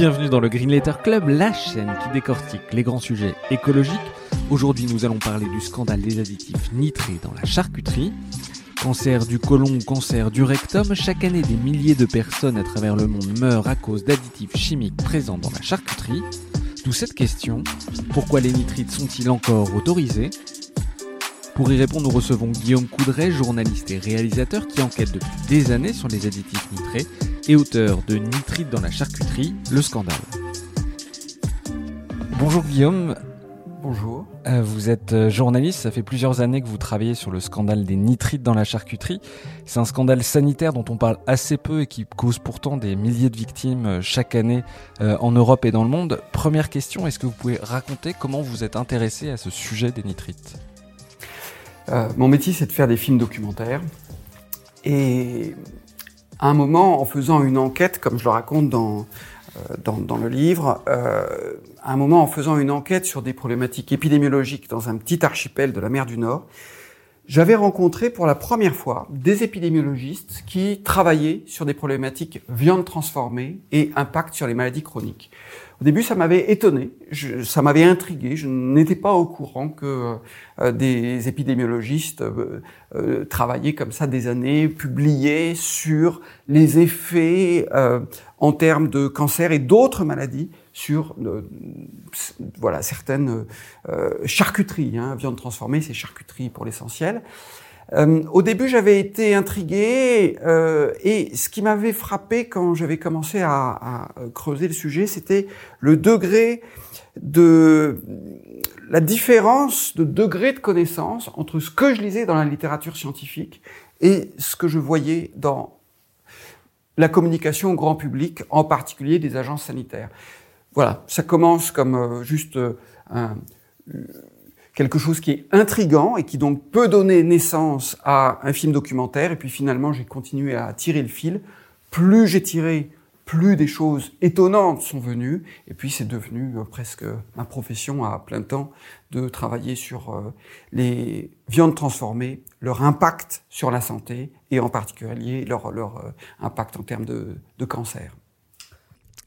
Bienvenue dans le Green Letter Club, la chaîne qui décortique les grands sujets écologiques. Aujourd'hui, nous allons parler du scandale des additifs nitrés dans la charcuterie. Cancer du côlon cancer du rectum, chaque année des milliers de personnes à travers le monde meurent à cause d'additifs chimiques présents dans la charcuterie. D'où cette question, pourquoi les nitrites sont-ils encore autorisés? Pour y répondre, nous recevons Guillaume Coudray, journaliste et réalisateur qui enquête depuis des années sur les additifs nitrés et auteur de Nitrite dans la charcuterie, le scandale. Bonjour Guillaume. Bonjour. Euh, vous êtes euh, journaliste, ça fait plusieurs années que vous travaillez sur le scandale des nitrites dans la charcuterie. C'est un scandale sanitaire dont on parle assez peu et qui cause pourtant des milliers de victimes euh, chaque année en Europe et dans le monde. Première question, est-ce que vous pouvez raconter comment vous êtes intéressé à ce sujet des nitrites? Mon métier, c'est de faire des films documentaires. Et à un moment, en faisant une enquête, comme je le raconte dans, euh, le livre, euh, un moment, en faisant une enquête sur des problématiques épidémiologiques dans un petit archipel de la mer du Nord, j'avais rencontré pour la première fois des épidémiologistes qui travaillaient sur des problématiques viande transformée et impact sur les maladies chroniques. Au début, ça m'avait étonné, je, ça m'avait intrigué. Je n'étais pas au courant que euh, des épidémiologistes euh, euh, travaillaient comme ça des années, publiaient sur les effets en termes de cancer et d'autres maladies sur voilà certaines charcuteries. Hein, viande transformée, c'est charcuterie pour l'essentiel. Euh, au début, j'avais été intrigué euh, et ce qui m'avait frappé quand j'avais commencé à, à, creuser le sujet, c'était le degré de la différence de degré de connaissance entre ce que je lisais dans la littérature scientifique et ce que je voyais dans la communication au grand public, en particulier des agences sanitaires. Voilà, ça commence comme euh, juste un quelque chose qui est intrigant et qui donc peut donner naissance à un film documentaire. Et puis finalement, j'ai continué à tirer le fil. Plus j'ai tiré, plus des choses étonnantes sont venues. Et puis c'est devenu euh, presque ma profession à plein temps de travailler sur euh, les viandes transformées, leur impact sur la santé et en particulier leur, leur euh, impact en termes de, de cancer.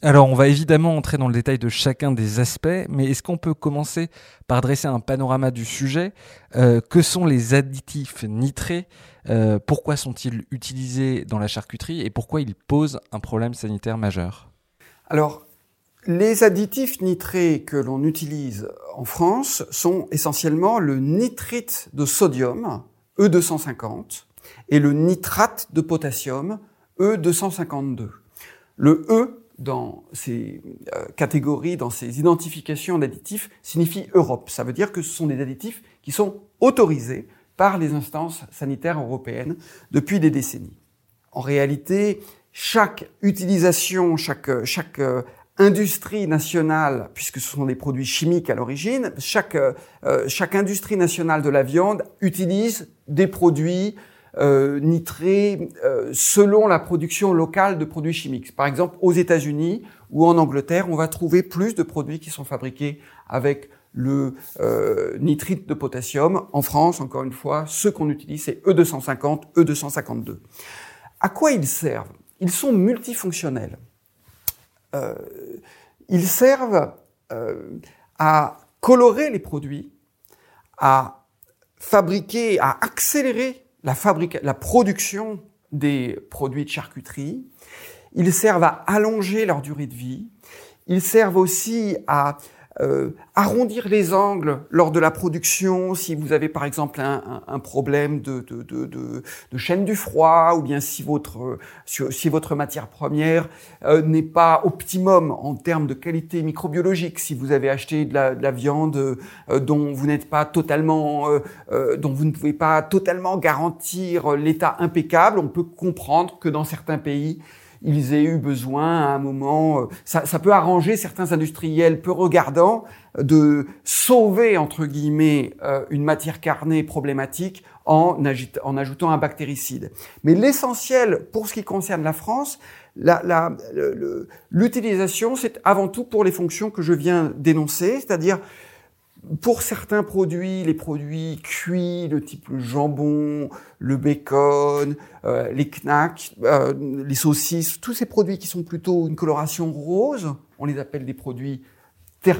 Alors, on va évidemment entrer dans le détail de chacun des aspects, mais est-ce qu'on peut commencer par dresser un panorama du sujet? Euh, Que sont les additifs nitrés? Euh, Pourquoi sont-ils utilisés dans la charcuterie et pourquoi ils posent un problème sanitaire majeur? Alors, les additifs nitrés que l'on utilise en France sont essentiellement le nitrite de sodium, E250, et le nitrate de potassium, E252. Le E dans ces euh, catégories, dans ces identifications d'additifs, signifie Europe. Ça veut dire que ce sont des additifs qui sont autorisés par les instances sanitaires européennes depuis des décennies. En réalité, chaque utilisation, chaque, chaque euh, industrie nationale, puisque ce sont des produits chimiques à l'origine, chaque, euh, chaque industrie nationale de la viande utilise des produits euh, nitrés euh, selon la production locale de produits chimiques. Par exemple, aux États-Unis ou en Angleterre, on va trouver plus de produits qui sont fabriqués avec le euh, nitrite de potassium. En France, encore une fois, ceux qu'on utilise, c'est E250, E252. À quoi ils servent? Ils sont multifonctionnels. Euh, ils servent euh, à colorer les produits, à fabriquer, à accélérer la, la production des produits de charcuterie. Ils servent à allonger leur durée de vie. Ils servent aussi à euh, arrondir les angles lors de la production, si vous avez par exemple un, un, problème de, de, de, chaîne du froid, ou bien si votre, si votre matière première euh, n'est pas optimum en termes de qualité microbiologique, si vous avez acheté de la, de la viande euh, dont vous n'êtes pas totalement, euh, dont vous ne pouvez pas totalement garantir l'état impeccable, on peut comprendre que dans certains pays, ils aient eu besoin à un moment, euh, ça, ça, peut arranger certains industriels peu regardants de sauver entre guillemets euh, une matière carnée problématique en, en ajoutant un bactéricide. Mais l'essentiel pour ce qui concerne la France, l'utilisation, c'est avant tout pour les fonctions que je viens d'énoncer, c'est-à-dire pour certains produits, les produits cuits, le type le jambon, le bacon, euh, les knacks, euh, les saucisses, tous ces produits qui sont plutôt une coloration rose, on les appelle des produits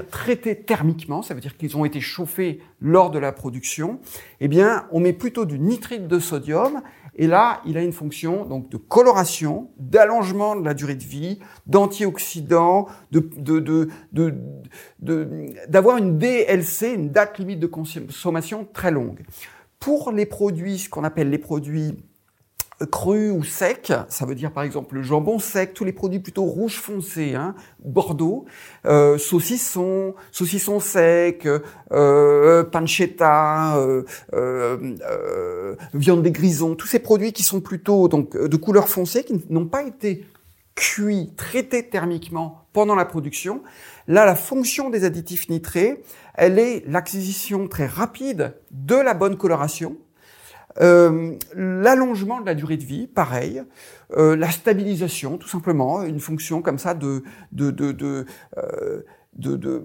traités thermiquement, ça veut dire qu'ils ont été chauffés lors de la production, eh bien, on met plutôt du nitrite de sodium et là, il a une fonction donc de coloration, d'allongement de la durée de vie, d'antioxydant, de, de, de, d'avoir une DLC, une date limite de consommation très longue. Pour les produits, ce qu'on appelle les produits cru ou sec, ça veut dire par exemple le jambon sec, tous les produits plutôt rouge foncé, hein, Bordeaux, euh, saucisson, saucisson sec, euh, pancetta, euh, euh, viande des grisons, tous ces produits qui sont plutôt donc de couleur foncée, qui n'ont pas été cuits, traités thermiquement pendant la production. Là, la fonction des additifs nitrés, elle est l'acquisition très rapide de la bonne coloration, euh, L'allongement de la durée de vie, pareil. Euh, la stabilisation, tout simplement, une fonction comme ça de de de de, euh, de, de,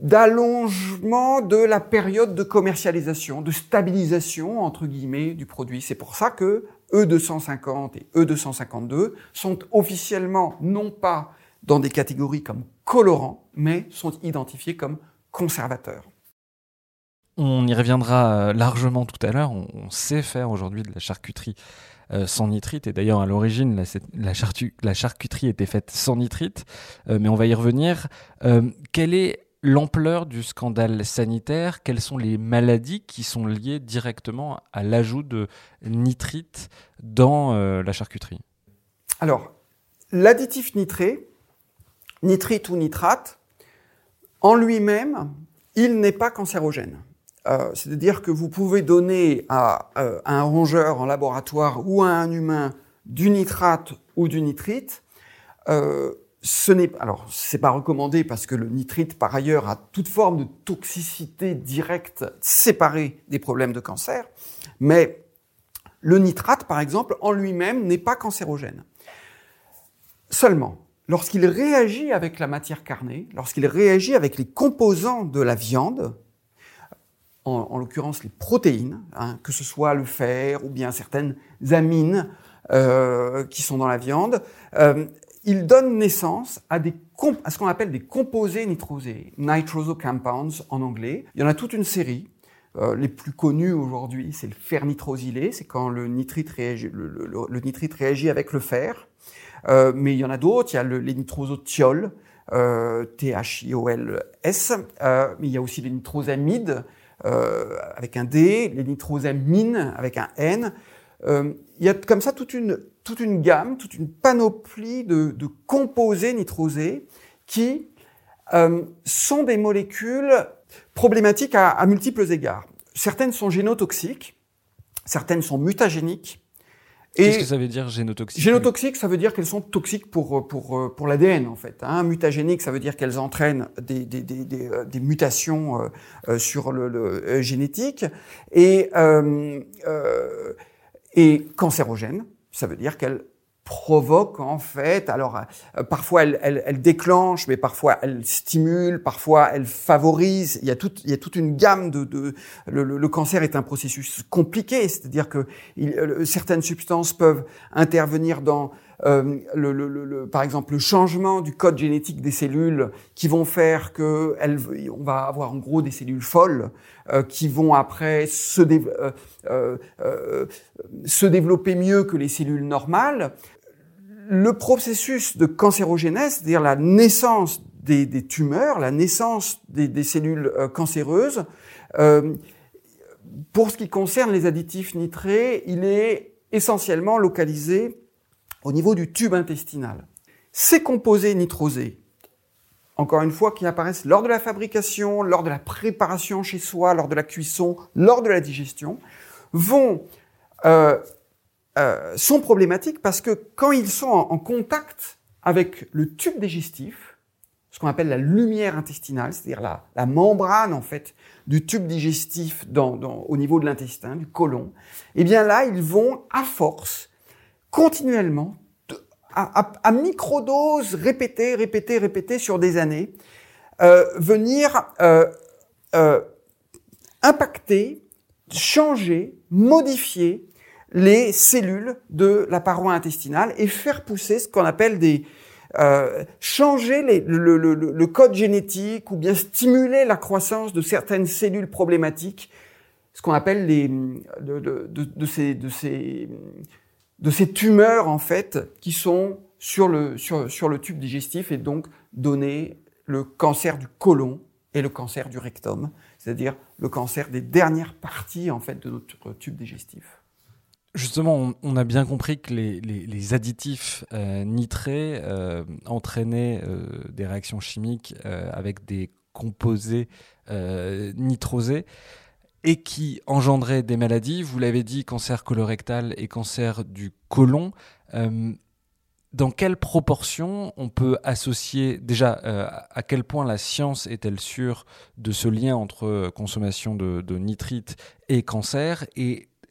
d'allongement de la période de commercialisation, de stabilisation entre guillemets du produit. C'est pour ça que E250 et E252 sont officiellement non pas dans des catégories comme colorants, mais sont identifiés comme conservateurs. On y reviendra euh, largement tout à l'heure. On, sait faire aujourd'hui de la charcuterie euh, sans nitrite. Et d'ailleurs, à l'origine, la, charcuterie était faite sans nitrite. Euh, mais on va y revenir. quelle est l'ampleur du scandale sanitaire? Quelles sont les maladies qui sont liées directement à l'ajout de nitrite dans la charcuterie? Alors, l'additif nitré, nitrite ou nitrate, en lui-même, il n'est pas cancérogène. Euh, c'est-à-dire que vous pouvez donner à, euh, un rongeur en laboratoire ou à un humain du nitrate ou du nitrite. Euh, ce n'est alors c'est pas recommandé parce que le nitrite par ailleurs a toute forme de toxicité directe séparée des problèmes de cancer, mais le nitrate par exemple en lui-même n'est pas cancérogène. Seulement, lorsqu'il réagit avec la matière carnée, lorsqu'il réagit avec les composants de la viande, en, l'occurrence les protéines, hein, que ce soit le fer ou bien certaines amines euh, qui sont dans la viande, euh, il donne naissance à, ce qu'on appelle des composés nitrosés, compounds en anglais. Il y en a toute une série. Euh, les plus connus aujourd'hui, c'est le fer nitrosylé, c'est quand le nitrite, réagit, avec le fer. Euh, mais il y en a d'autres, il y a le, les nitrosotiols, euh, T-H-I-O-L-S, mais il y a aussi les nitrosamides, euh, avec un D, les nitrosamines avec un N. Euh, il y a comme ça toute une, toute une gamme, toute une panoplie de, de composés nitrosés qui euh, sont des molécules problématiques à, à multiples égards. Certaines sont génotoxiques, certaines sont mutagéniques, Qu'est-ce que ça veut dire génotoxique Génotoxique, ça veut dire qu'elles sont toxiques pour pour pour l'ADN en fait. Hein. Mutagénique, ça veut dire qu'elles entraînent des des, des, des, euh, des mutations euh, euh, sur le, le génétique et euh, et cancérogènes, ça veut dire qu'elles provoque en fait. Alors euh, parfois elle, elle, elle, déclenche, mais parfois elle stimule, parfois elle favorise. Il y a toute, il y a toute une gamme de. de le, le, cancer est un processus compliqué, c'est-à-dire que il, euh, certaines substances peuvent intervenir dans euh, le, le, par exemple le changement du code génétique des cellules qui vont faire que elles, on va avoir en gros des cellules folles euh, qui vont après se, euh, se développer mieux que les cellules normales le processus de cancérogénèse, c'est-à-dire la naissance des, tumeurs, la naissance des, cellules cancéreuses. pour ce qui concerne les additifs nitrés, il est essentiellement localisé au niveau du tube intestinal. Ces composés nitrosés, encore une fois, qui apparaissent lors de la fabrication, lors de la préparation chez soi, lors de la cuisson, lors de la digestion, vont euh, euh, sont problématiques parce que quand ils sont en, contact avec le tube digestif, ce qu'on appelle la lumière intestinale, c'est-à-dire la, membrane en fait du tube digestif au niveau de l'intestin, du côlon, eh bien là, ils vont à force continuellement à, à, microdose répétée, répétée, répétée sur des années, euh, venir euh, impacter, changer, modifier les cellules de la paroi intestinale et faire pousser ce qu'on appelle des euh, changer le, code génétique ou bien stimuler la croissance de certaines cellules problématiques, ce qu'on appelle les de, de ces de ces de ces tumeurs en fait qui sont sur le, sur, sur le tube digestif et donc donner le cancer du côlon et le cancer du rectum, c'est-à-dire le cancer des dernières parties en fait de notre tube digestif. Justement, on, a bien compris que les, additifs euh, nitrés euh, entraînaient euh, des réactions chimiques avec des composés nitrosés et qui engendraient des maladies. Vous l'avez dit, cancer colorectal et cancer du côlon. Dans quelle proportion on peut associer déjà à quel point la science est-elle sûre de ce lien entre consommation de, nitrite et cancer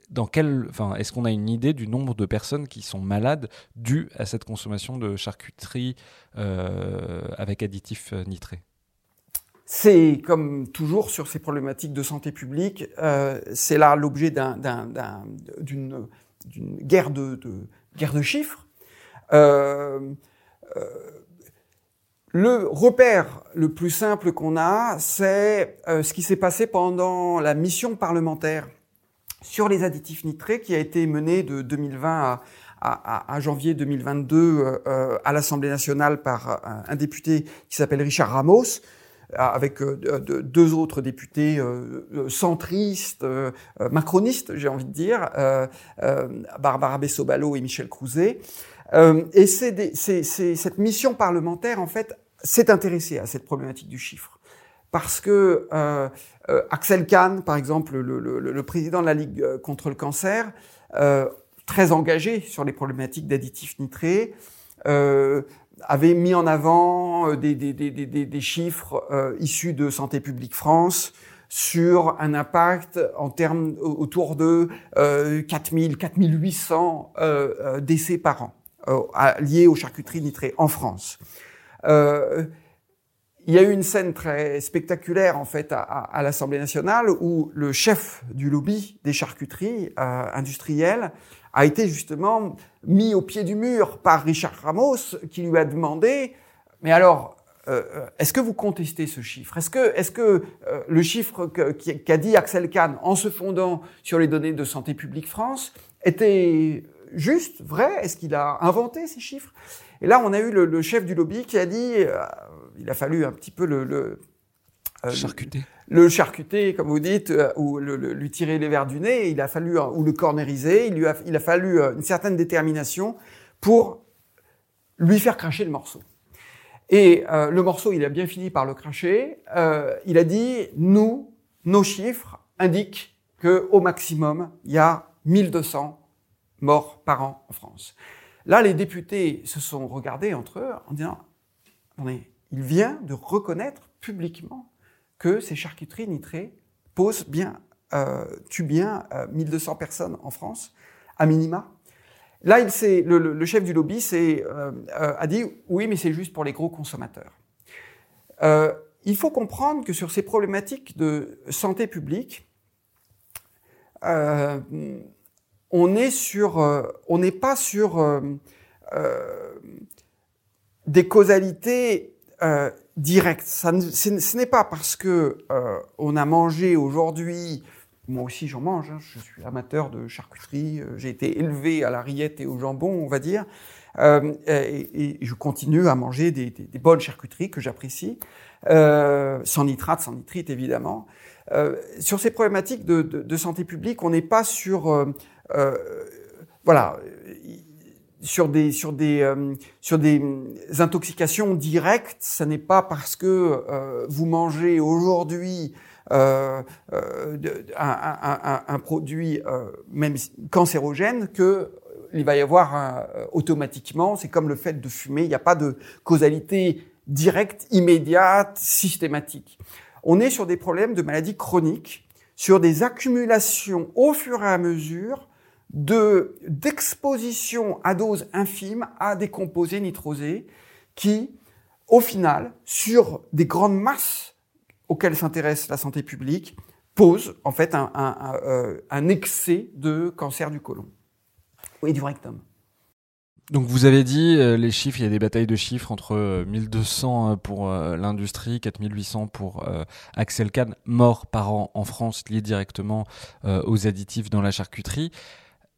dans quel, enfin, est-ce qu'on a une idée du nombre de personnes qui sont malades dues à cette consommation de charcuterie euh, avec additifs nitrés? C'est comme toujours sur ces problématiques de santé publique, euh, c'est là l'objet d'une guerre de, chiffres. Euh, euh, le repère le plus simple qu'on a, c'est euh, ce qui s'est passé pendant la mission parlementaire sur les additifs nitrés qui a été menée de 2020 à, à, janvier 2022 euh, euh, à l'Assemblée nationale par un député qui s'appelle Richard Ramos, avec euh, deux autres députés euh, euh, centristes, macronistes, j'ai envie de dire, Barbara Bessobalo et Michel Crouzet. et cette mission parlementaire, en fait, s'est intéressée à cette problématique du chiffre. Parce que Axel Kahn, par exemple, le, président de la Ligue contre le cancer, très engagé sur les problématiques d'additifs nitrés, avait mis en avant euh, des, des, chiffres euh, issus de Santé publique France sur un impact en termes autour de euh, 4000, 4800 euh, décès par an liés aux charcuteries nitrées en France. Il y a eu une scène très spectaculaire en fait à, à l'Assemblée nationale où le chef du lobby des charcuteries industrielles a été justement mis au pied du mur par Richard Ramos, qui lui a demandé, mais alors, euh, euh, est-ce que vous contestez ce chiffre? Est-ce que, est-ce que euh, le chiffre qu'a dit Axel Kahn en se fondant sur les données de Santé publique France était juste, vrai? Est-ce qu'il a inventé ces chiffres? Et là, on a eu le, chef du lobby qui a dit, il a fallu un petit peu le, le charcuter le charcuter, comme vous dites, euh, ou le, lui tirer les verres du nez, il a fallu, ou le cornériser, il, lui a, il a fallu euh, une certaine détermination pour lui faire cracher le morceau. Et euh, le morceau, il a bien fini par le cracher. Euh, il a dit, nous, nos chiffres indiquent que au maximum, il y a 1200 morts par an en France. Là, les députés se sont regardés entre eux en disant, il vient de reconnaître publiquement que ces charcuteries nitrées posent bien, euh, tuent bien 1200 euh, personnes en France, à minima. Là, il le, le, chef du lobby euh, a dit oui, mais c'est juste pour les gros consommateurs. il faut comprendre que sur ces problématiques de santé publique, sur, on n'est pas sur des causalités direct. Ça ce n'est pas parce que euh, on a mangé aujourd'hui moi aussi j'en mange, hein. je suis amateur de charcuterie, euh, j'ai été élevé à la rillette et au jambon, on va dire, euh, et, je continue à manger des, bonnes charcuteries que j'apprécie, euh, sans nitrate, sans nitrite évidemment. sur ces problématiques de, santé publique, on n'est pas sur, voilà, sur des sur des sur des intoxications directes. Ce n'est pas parce que vous mangez aujourd'hui euh, euh un, un, produit euh, même cancérogène que il va y avoir un, automatiquement, c'est comme le fait de fumer, il n'y a pas de causalité directe, immédiate, systématique. On est sur des problèmes de maladies chroniques, sur des accumulations au fur et à mesure de d'exposition à dose infime à des composés nitrosés qui, au final, sur des grandes masses auquel s'intéresse la santé publique pose en fait un, euh, un, excès de cancer du côlon et du rectum. Donc vous avez dit euh, les chiffres, il y a des batailles de chiffres entre 1200 euh, pour l'industrie, 4800 pour Axel Kahn, morts par an en France liés directement aux additifs dans la charcuterie.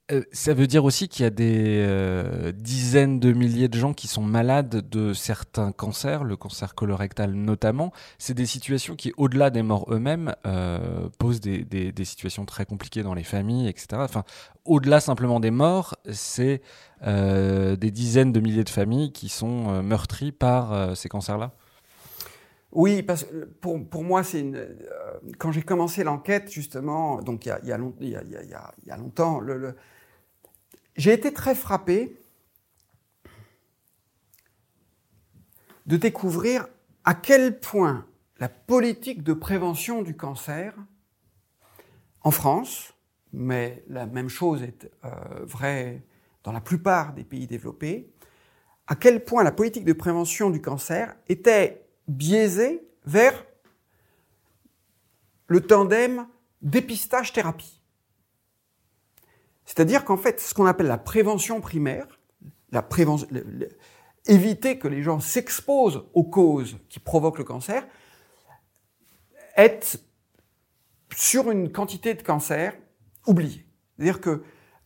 Euh, ça veut dire aussi qu'il y a des euh, dizaines de milliers de gens qui sont malades de certains cancers, le cancer colorectal notamment. C'est des situations qui, au-delà des morts eux-mêmes, euh, posent des, situations très compliquées dans les familles, etc. Enfin, au-delà simplement des morts, c'est des dizaines de milliers de familles qui sont meurtries par ces cancers-là. Oui, parce que pour, moi, c'est une. quand j'ai commencé l'enquête, justement, donc il y a, longtemps, j'ai été très frappé de découvrir à quel point la politique de prévention du cancer en France, mais la même chose est euh, vraie dans la plupart des pays développés, à quel point la politique de prévention du cancer était biaisée vers le tandem dépistage-thérapie. C'est-à-dire qu'en fait, ce qu'on appelle la prévention primaire, éviter que les gens s'exposent aux causes qui provoquent le cancer, est sur une quantité de cancer oubliée. C'est-à-dire que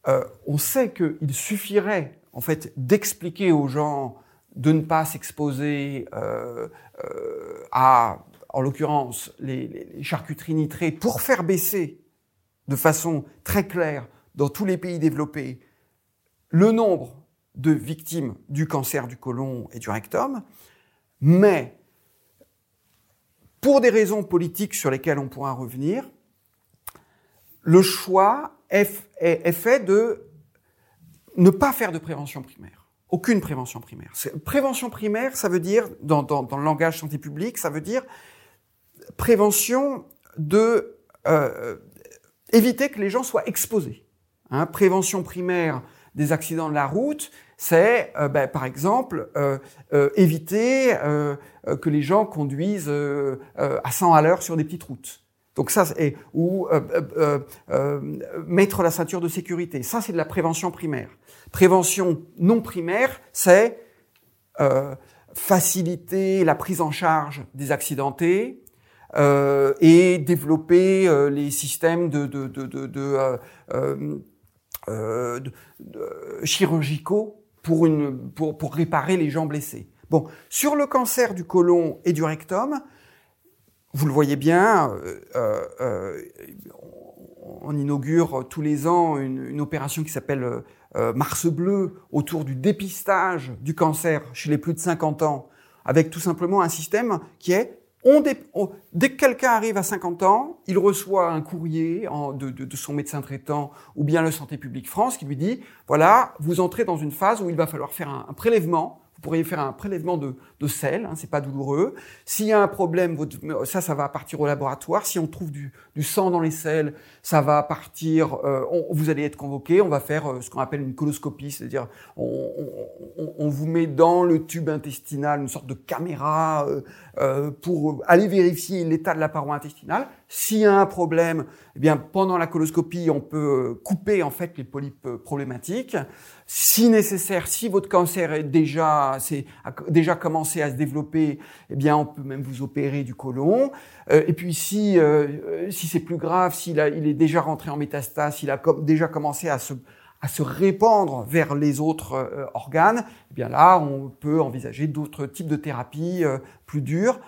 euh, on sait qu'il suffirait en fait d'expliquer aux gens de ne pas s'exposer euh, euh, à, en l'occurrence, les charcuteries nitrées pour faire baisser de façon très claire dans tous les pays développés le nombre de victimes du cancer du côlon et du rectum, mais pour des raisons politiques sur lesquelles on pourra revenir, le choix est, fait de ne pas faire de prévention primaire. Aucune prévention primaire. Prévention primaire, ça veut dire, dans, le langage santé publique, ça veut dire prévention de euh, éviter que les gens soient exposés. Hein, prévention primaire des accidents de la route, c'est euh, ben, par exemple euh, euh, éviter que les gens conduisent à 100 à l'heure sur des petites routes. Donc ça, et, ou mettre la ceinture de sécurité. Ça, c'est de la prévention primaire. Prévention non primaire, c'est faciliter la prise en charge des accidentés, et développer les systèmes de, euh, chirurgicaux pour, une, pour, pour réparer les gens blessés. Bon, sur le cancer du côlon et du rectum, vous le voyez bien, euh, euh, on inaugure tous les ans une, une opération qui s'appelle euh, Mars Bleu autour du dépistage du cancer chez les plus de 50 ans, avec tout simplement un système qui est dès que quelqu'un arrive à 50 ans, il reçoit un courrier de, son médecin traitant ou bien le Santé publique France qui lui dit, voilà, vous entrez dans une phase où il va falloir faire un prélèvement. Vous pourriez faire un prélèvement de, de sel, hein, c'est pas douloureux. S'il y a un problème, ça, ça va partir au laboratoire. Si on trouve du, du sang dans les selles, ça va partir. Euh, vous allez être convoqué. On va faire euh, ce qu'on appelle une coloscopie, c'est-à-dire on, on, on, vous met dans le tube intestinal une sorte de caméra euh, euh pour aller vérifier l'état de la paroi intestinale. S'il y a un problème, eh bien pendant la coloscopie, on peut couper en fait les polypes problématiques. Si nécessaire, si votre cancer est déjà a, déjà commencé à se développer, eh bien, on peut même vous opérer du côlon. Euh, et puis si, si c'est plus grave, s'il il est déjà rentré en métastase, s'il a déjà commencé à se, à se répandre vers les autres organes, eh bien là, on peut envisager d'autres types de thérapies plus dures.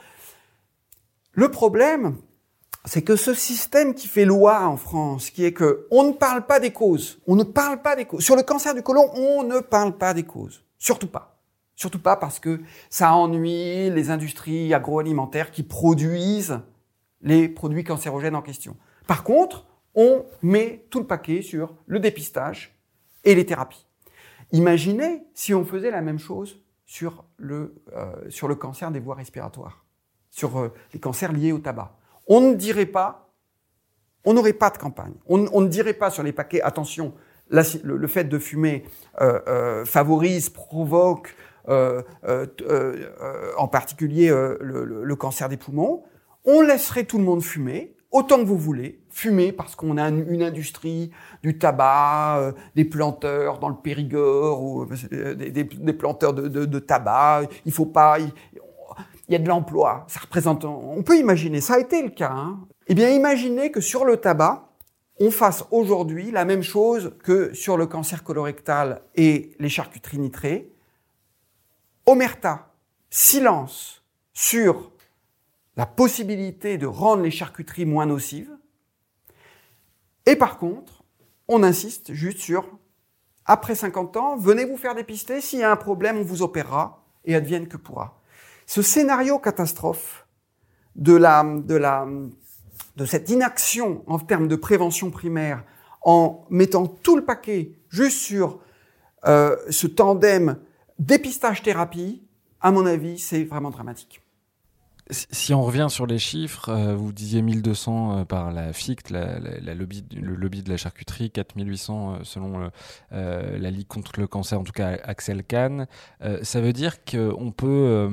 Le problème, c'est que ce système qui fait loi en France, qui est que on ne parle pas des causes, on ne parle pas des causes. Sur le cancer du côlon, on ne parle pas des causes. Surtout pas. Surtout pas parce que ça ennuie les industries agroalimentaires qui produisent les produits cancérogènes en question. Par contre, on met tout le paquet sur le dépistage et les thérapies. Imaginez si on faisait la même chose sur le, euh, sur le cancer des voies respiratoires, sur euh, les cancers liés au tabac on ne dirait pas, on n'aurait pas de campagne. On, ne dirait pas sur les paquets, attention, le, fait de fumer euh, favorise, provoque, en particulier le, cancer des poumons. On laisserait tout le monde fumer, autant que vous voulez, fumer parce qu'on a une, industrie du tabac, des planteurs dans le Périgord ou des, planteurs de, tabac. Il faut pas, il y a de l'emploi. Ça représente, on peut imaginer, ça a été le cas. Hein. Eh bien, imaginez que sur le tabac, on fasse aujourd'hui la même chose que sur le cancer colorectal et les charcuteries nitrées. Omerta, silence sur la possibilité de rendre les charcuteries moins nocives. Et par contre, on insiste juste sur, après 50 ans, venez vous faire dépister, s'il y a un problème, on vous opérera, et advienne que pourra. Ce scénario catastrophe de, la, de, la, de cette inaction en termes de prévention primaire, en mettant tout le paquet juste sur euh, ce tandem dépistage-thérapie, à mon avis, c'est vraiment dramatique. Si on revient sur les chiffres, euh, vous disiez 1200 euh, par la FICT, le lobby de la charcuterie, 4800 selon la Ligue contre le cancer, en tout cas Axel Kahn. ça veut dire qu'on peut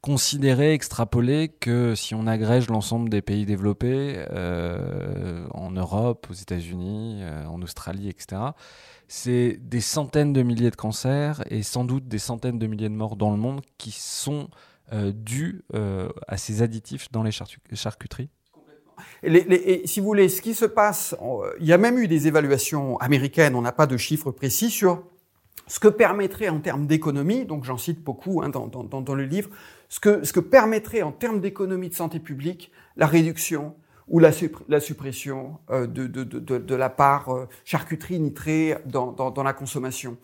considérer, extrapoler que si on agrège l'ensemble des pays développés, en Europe, aux États-Unis, en Australie, etc., c'est des centaines de milliers de cancers et sans doute des centaines de milliers de morts dans le monde qui sont euh, dû euh, à ces additifs dans les charcuteries. Et, si vous voulez, ce qui se passe, il y a même eu des évaluations américaines, on n'a pas de chiffres précis sur ce que permettrait en termes d'économie, donc j'en cite beaucoup hein, dans, dans, le livre, ce que, ce que permettrait en termes d'économie de santé publique la réduction ou la, suppression euh, de, la part charcuterie nitrée dans, la consommation.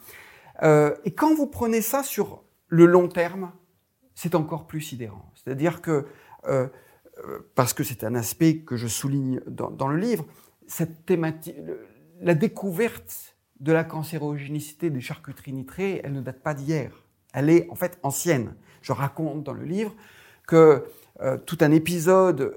et quand vous prenez ça sur le long terme, c'est encore plus sidérant. C'est-à-dire que, euh, euh, parce que c'est un aspect que je souligne dans, le livre, la découverte de la cancérogénicité des charcuteries nitrées, elle ne date pas d'hier. Elle est en fait ancienne. Je raconte dans le livre que euh, tout un épisode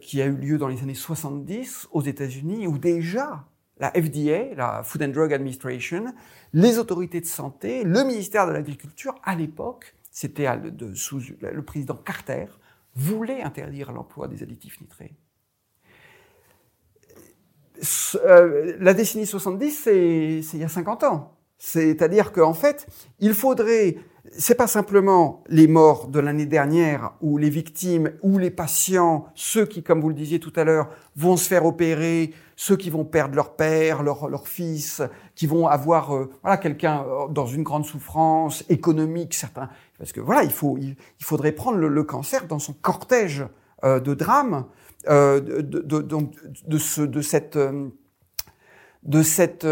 qui a eu lieu dans les années 70 aux États-Unis, où déjà la FDA, la Food and Drug Administration, les autorités de santé, le ministère de l'Agriculture, à l'époque, c'était sous le président Carter, voulait interdire l'emploi des additifs nitrés. Euh, la décennie 70, c'est il y a 50 ans. C'est-à-dire qu'en fait, il faudrait, c'est pas simplement les morts de l'année dernière ou les victimes ou les patients, ceux qui, comme vous le disiez tout à l'heure, vont se faire opérer, ceux qui vont perdre leur père, leur, leur fils, qui vont avoir euh, voilà quelqu'un euh, dans une grande souffrance économique, certains, parce que voilà, il faut, il, faudrait prendre le, cancer dans son cortège euh, de drames, de, de, de, ce, de cette, de cette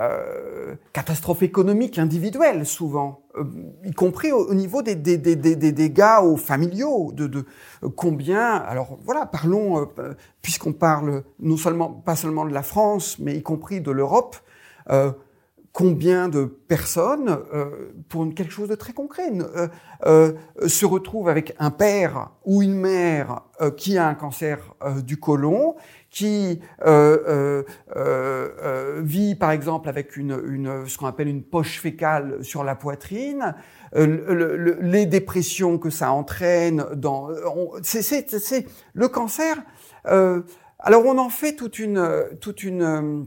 euh, catastrophe économique individuelle souvent, euh, y compris au, niveau des, des, des, des, dégâts aux familiaux, de, de euh, combien. Alors voilà, parlons puisqu'on parle non seulement pas seulement de la France, mais y compris de l'Europe. Combien de personnes, pour quelque chose de très concret, se retrouvent avec un père ou une mère qui a un cancer du côlon qui euh, euh, euh, euh, vit par exemple avec une, une ce qu'on appelle une poche fécale sur la poitrine, euh, le, les dépressions que ça entraîne dans, c'est le cancer. alors on en fait toute une toute une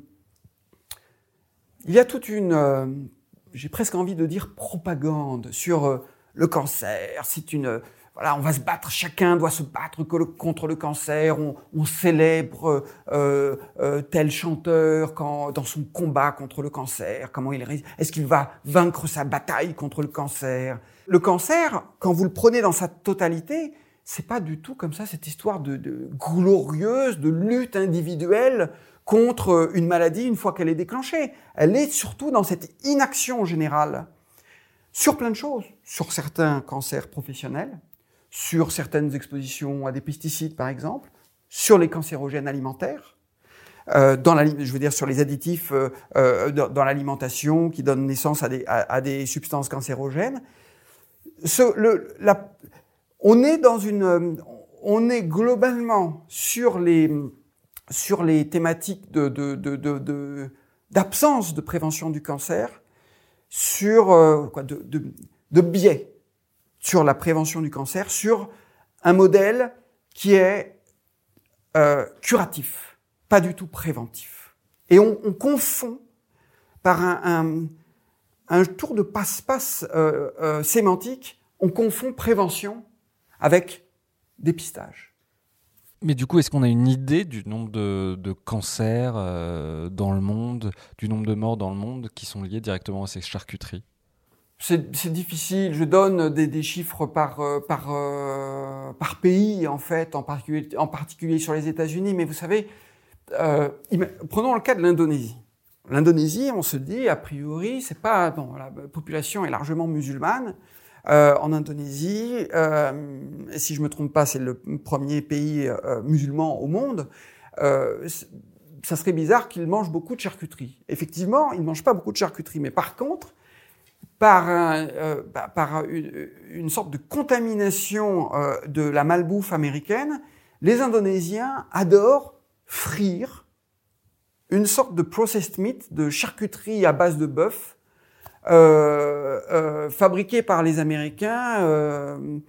il y a toute une j'ai presque envie de dire propagande sur le cancer. C'est une voilà, on va se battre, chacun doit se battre contre le cancer, on, célèbre euh, euh, tel chanteur quand, dans son combat contre le cancer, comment il est-ce qu'il va vaincre sa bataille contre le cancer? Le cancer, quand vous le prenez dans sa totalité, c'est pas du tout comme ça cette histoire de, glorieuse, de lutte individuelle contre une maladie une fois qu'elle est déclenchée. Elle est surtout dans cette inaction générale sur plein de choses, sur certains cancers professionnels, sur certaines expositions à des pesticides, par exemple, sur les cancérogènes alimentaires, euh, dans la, je veux dire sur les additifs euh, euh dans, l'alimentation qui donnent naissance à des, substances cancérogènes. On est dans une, on est globalement sur les, sur les thématiques de, de, de, d'absence de, prévention du cancer, sur euh, quoi, de, de, de biais sur la prévention du cancer, sur un modèle qui est euh, curatif, pas du tout préventif. Et on, on confond par un, un, tour de passe-passe euh, euh, sémantique, on confond prévention avec dépistage. Mais du coup, est-ce qu'on a une idée du nombre de, de cancers euh, dans le monde, du nombre de morts dans le monde qui sont liés directement à ces charcuteries? C'est difficile. Je donne des, des chiffres par euh, par euh, par pays en fait, en particulier en particulier sur les États-Unis. Mais vous savez, prenons le cas de l'Indonésie. L'Indonésie, on se dit a priori, c'est pas bon. La population est largement musulmane. Euh, en Indonésie, euh, si je me trompe pas, c'est le premier pays musulman au monde. ça serait bizarre qu'ils mangent beaucoup de charcuterie. Effectivement, ils ne mangent pas beaucoup de charcuterie, mais par contre, par, euh, bah, par une, une, sorte de contamination euh, de la malbouffe américaine, les Indonésiens adorent frire une sorte de processed meat, de charcuterie à base de bœuf, euh, euh fabriquée par les Américains, euh,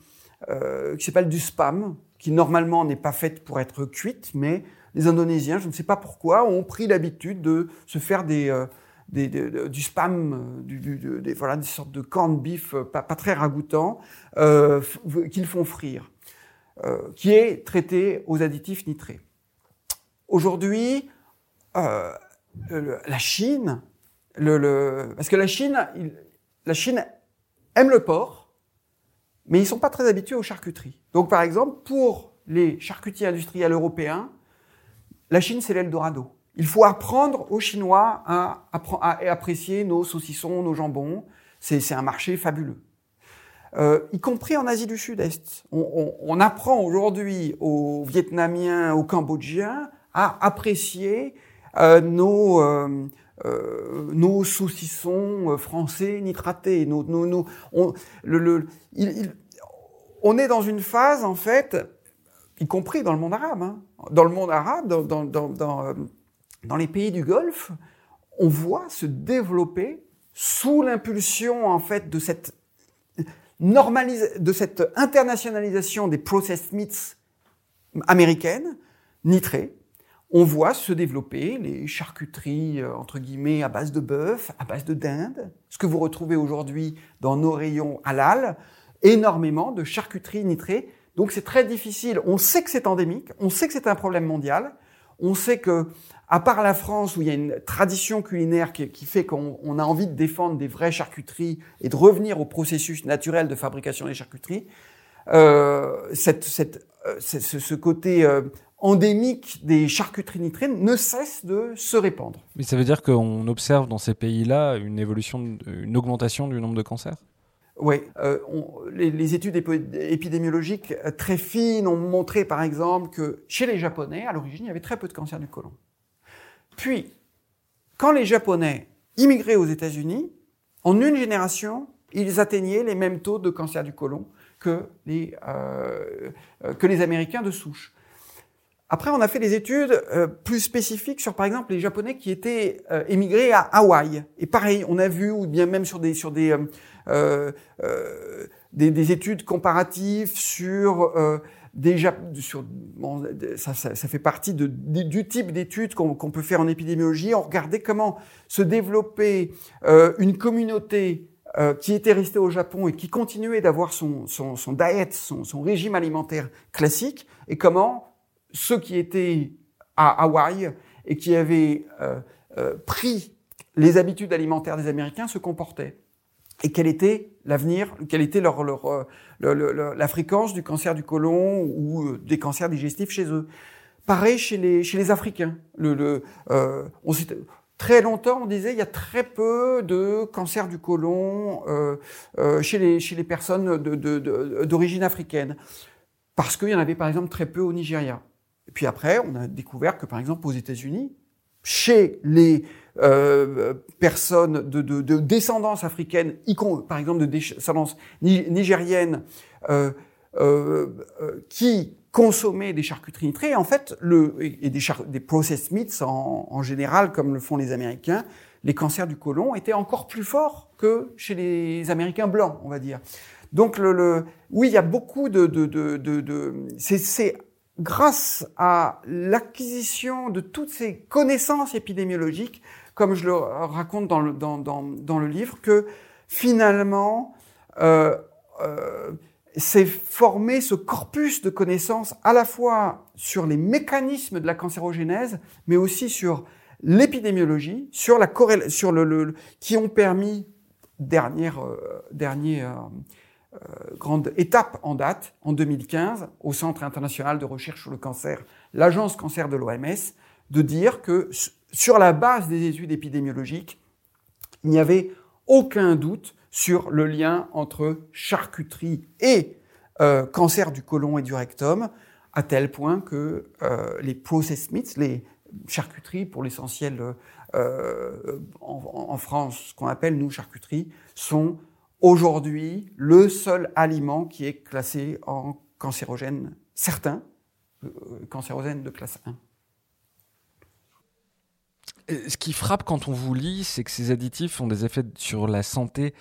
qui s'appelle du spam, qui normalement n'est pas faite pour être cuite, mais les Indonésiens, je ne sais pas pourquoi, ont pris l'habitude de se faire du spam, des, sortes de corned beef pas, très ragoûtants, qu'ils font frire, qui est traité aux additifs nitrés. Aujourd'hui, la Chine, le, le, parce que la Chine, aime le porc, mais ils sont pas très habitués aux charcuteries. Donc, par exemple, pour les charcutiers industriels européens, la Chine, c'est l'Eldorado. Il faut apprendre aux Chinois à, apprécier nos saucissons, nos jambons. C'est un marché fabuleux. Euh, y compris en Asie du Sud-Est. On, apprend aujourd'hui aux Vietnamiens, aux Cambodgiens à apprécier euh, nos, euh, nos saucissons français nitratés. Nos, nos, on, le, on est dans une phase, en fait, y compris dans le monde arabe. Hein. Dans le monde arabe, dans, dans, dans dans les pays du Golfe, on voit se développer sous l'impulsion en fait de cette de cette internationalisation des processed meats américaines, nitrées, on voit se développer les charcuteries euh, entre guillemets à base de bœuf, à base de dinde, ce que vous retrouvez aujourd'hui dans nos rayons halal, énormément de charcuteries nitrées. Donc c'est très difficile. On sait que c'est endémique, on sait que c'est un problème mondial, on sait que à part la France où il y a une tradition culinaire qui, fait qu'on a envie de défendre des vraies charcuteries et de revenir au processus naturel de fabrication des charcuteries, euh, cette, cette, euh, ce, côté euh, endémique des charcuteries nitrées ne cesse de se répandre. Mais ça veut dire qu'on observe dans ces pays-là une évolution, une augmentation du nombre de cancers? Oui, euh, les, les, études épidémiologiques très fines ont montré, par exemple, que chez les Japonais, à l'origine, il y avait très peu de cancer du côlon. Puis, quand les Japonais immigraient aux États-Unis, en une génération, ils atteignaient les mêmes taux de cancer du côlon que les, euh, que les Américains de souche. Après, on a fait des études euh, plus spécifiques sur, par exemple, les Japonais qui étaient euh, émigrés à Hawaï. Et pareil, on a vu, ou bien même sur des sur des euh, euh, des, des, études comparatives sur déjà sur, bon, ça, ça, ça, fait partie de, du type d'études qu'on peut faire en épidémiologie. On regardait comment se développer euh, une communauté euh, qui était restée au Japon et qui continuait d'avoir son, son, son diet, son, son, régime alimentaire classique, et comment ceux qui étaient à Hawaï et qui avaient euh, euh pris les habitudes alimentaires des Américains se comportaient et quel était l'avenir, quelle était leur, leur, euh, la fréquence du cancer du côlon ou euh, des cancers digestifs chez eux? Pareil chez les, chez les Africains. Le, le, euh, on très longtemps, on disait il y a très peu de cancer du côlon euh, euh, chez, les, chez les personnes d'origine de, de, africaine. Parce qu'il y en avait par exemple très peu au Nigeria. Et puis après, on a découvert que par exemple aux États-Unis, chez les euh, personnes de, de, de, descendance africaine, par exemple de descendance nigérienne, euh, euh, euh, qui consommaient des charcuteries nitrées, en fait, le, et des, des processed meats en, général, comme le font les Américains, les cancers du côlon étaient encore plus forts que chez les Américains blancs, on va dire. Donc, le, le oui, il y a beaucoup de, de, de c'est grâce à l'acquisition de toutes ces connaissances épidémiologiques, comme je le raconte dans le, dans, livre, que finalement, euh, euh, c'est formé ce corpus de connaissances à la fois sur les mécanismes de la cancérogénèse, mais aussi sur l'épidémiologie, sur le, qui ont permis dernière euh, dernier euh, grande étape en date, en 2015, au Centre international de recherche sur le cancer, l'agence cancer de l'OMS, de dire que sur la base des études épidémiologiques, il n'y avait aucun doute sur le lien entre charcuterie et euh, cancer du côlon et du rectum, à tel point que euh, les processed meats, les charcuteries pour l'essentiel euh, en, en, France, ce qu'on appelle nous charcuterie, sont aujourd'hui le seul aliment qui est classé en cancérogène certain, euh, cancérogène de classe 1. Ce qui frappe quand on vous lit, c'est que ces additifs ont des effets sur la santé